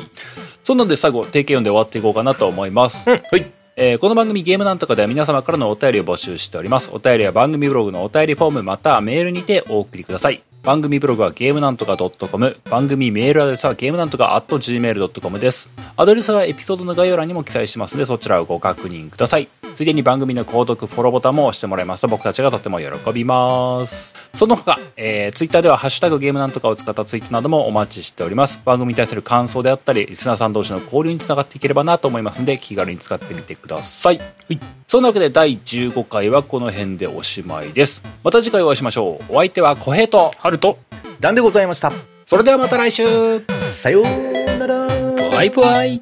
そんなんで最後、定型読んで終わっていこうかなと思います。うんはい。えーこの番組ゲームなんとかでは皆様からのお便りを募集しております。お便りは番組ブログのお便りフォームまたはメールにてお送りください。番組ブログはゲームなんとか .com、番組メールアドレスはゲームなんとか .gmail.com です。アドレスはエピソードの概要欄にも記載してますのでそちらをご確認ください。ついでに番組の購読、フォローボタンも押してもらいますと僕たちがとても喜びます。その他、えー、ツイッターではハッシュタグゲームなんとかを使ったツイートなどもお待ちしております。番組に対する感想であったり、リスナーさん同士の交流につながっていければなと思いますので気軽に使ってみてください。そんなわけで第15回はこの辺でおしまいです。また次回お会いしましょう。お相手は小平と、ハルトなんでございました。それではまた来週さようなら。バイバイ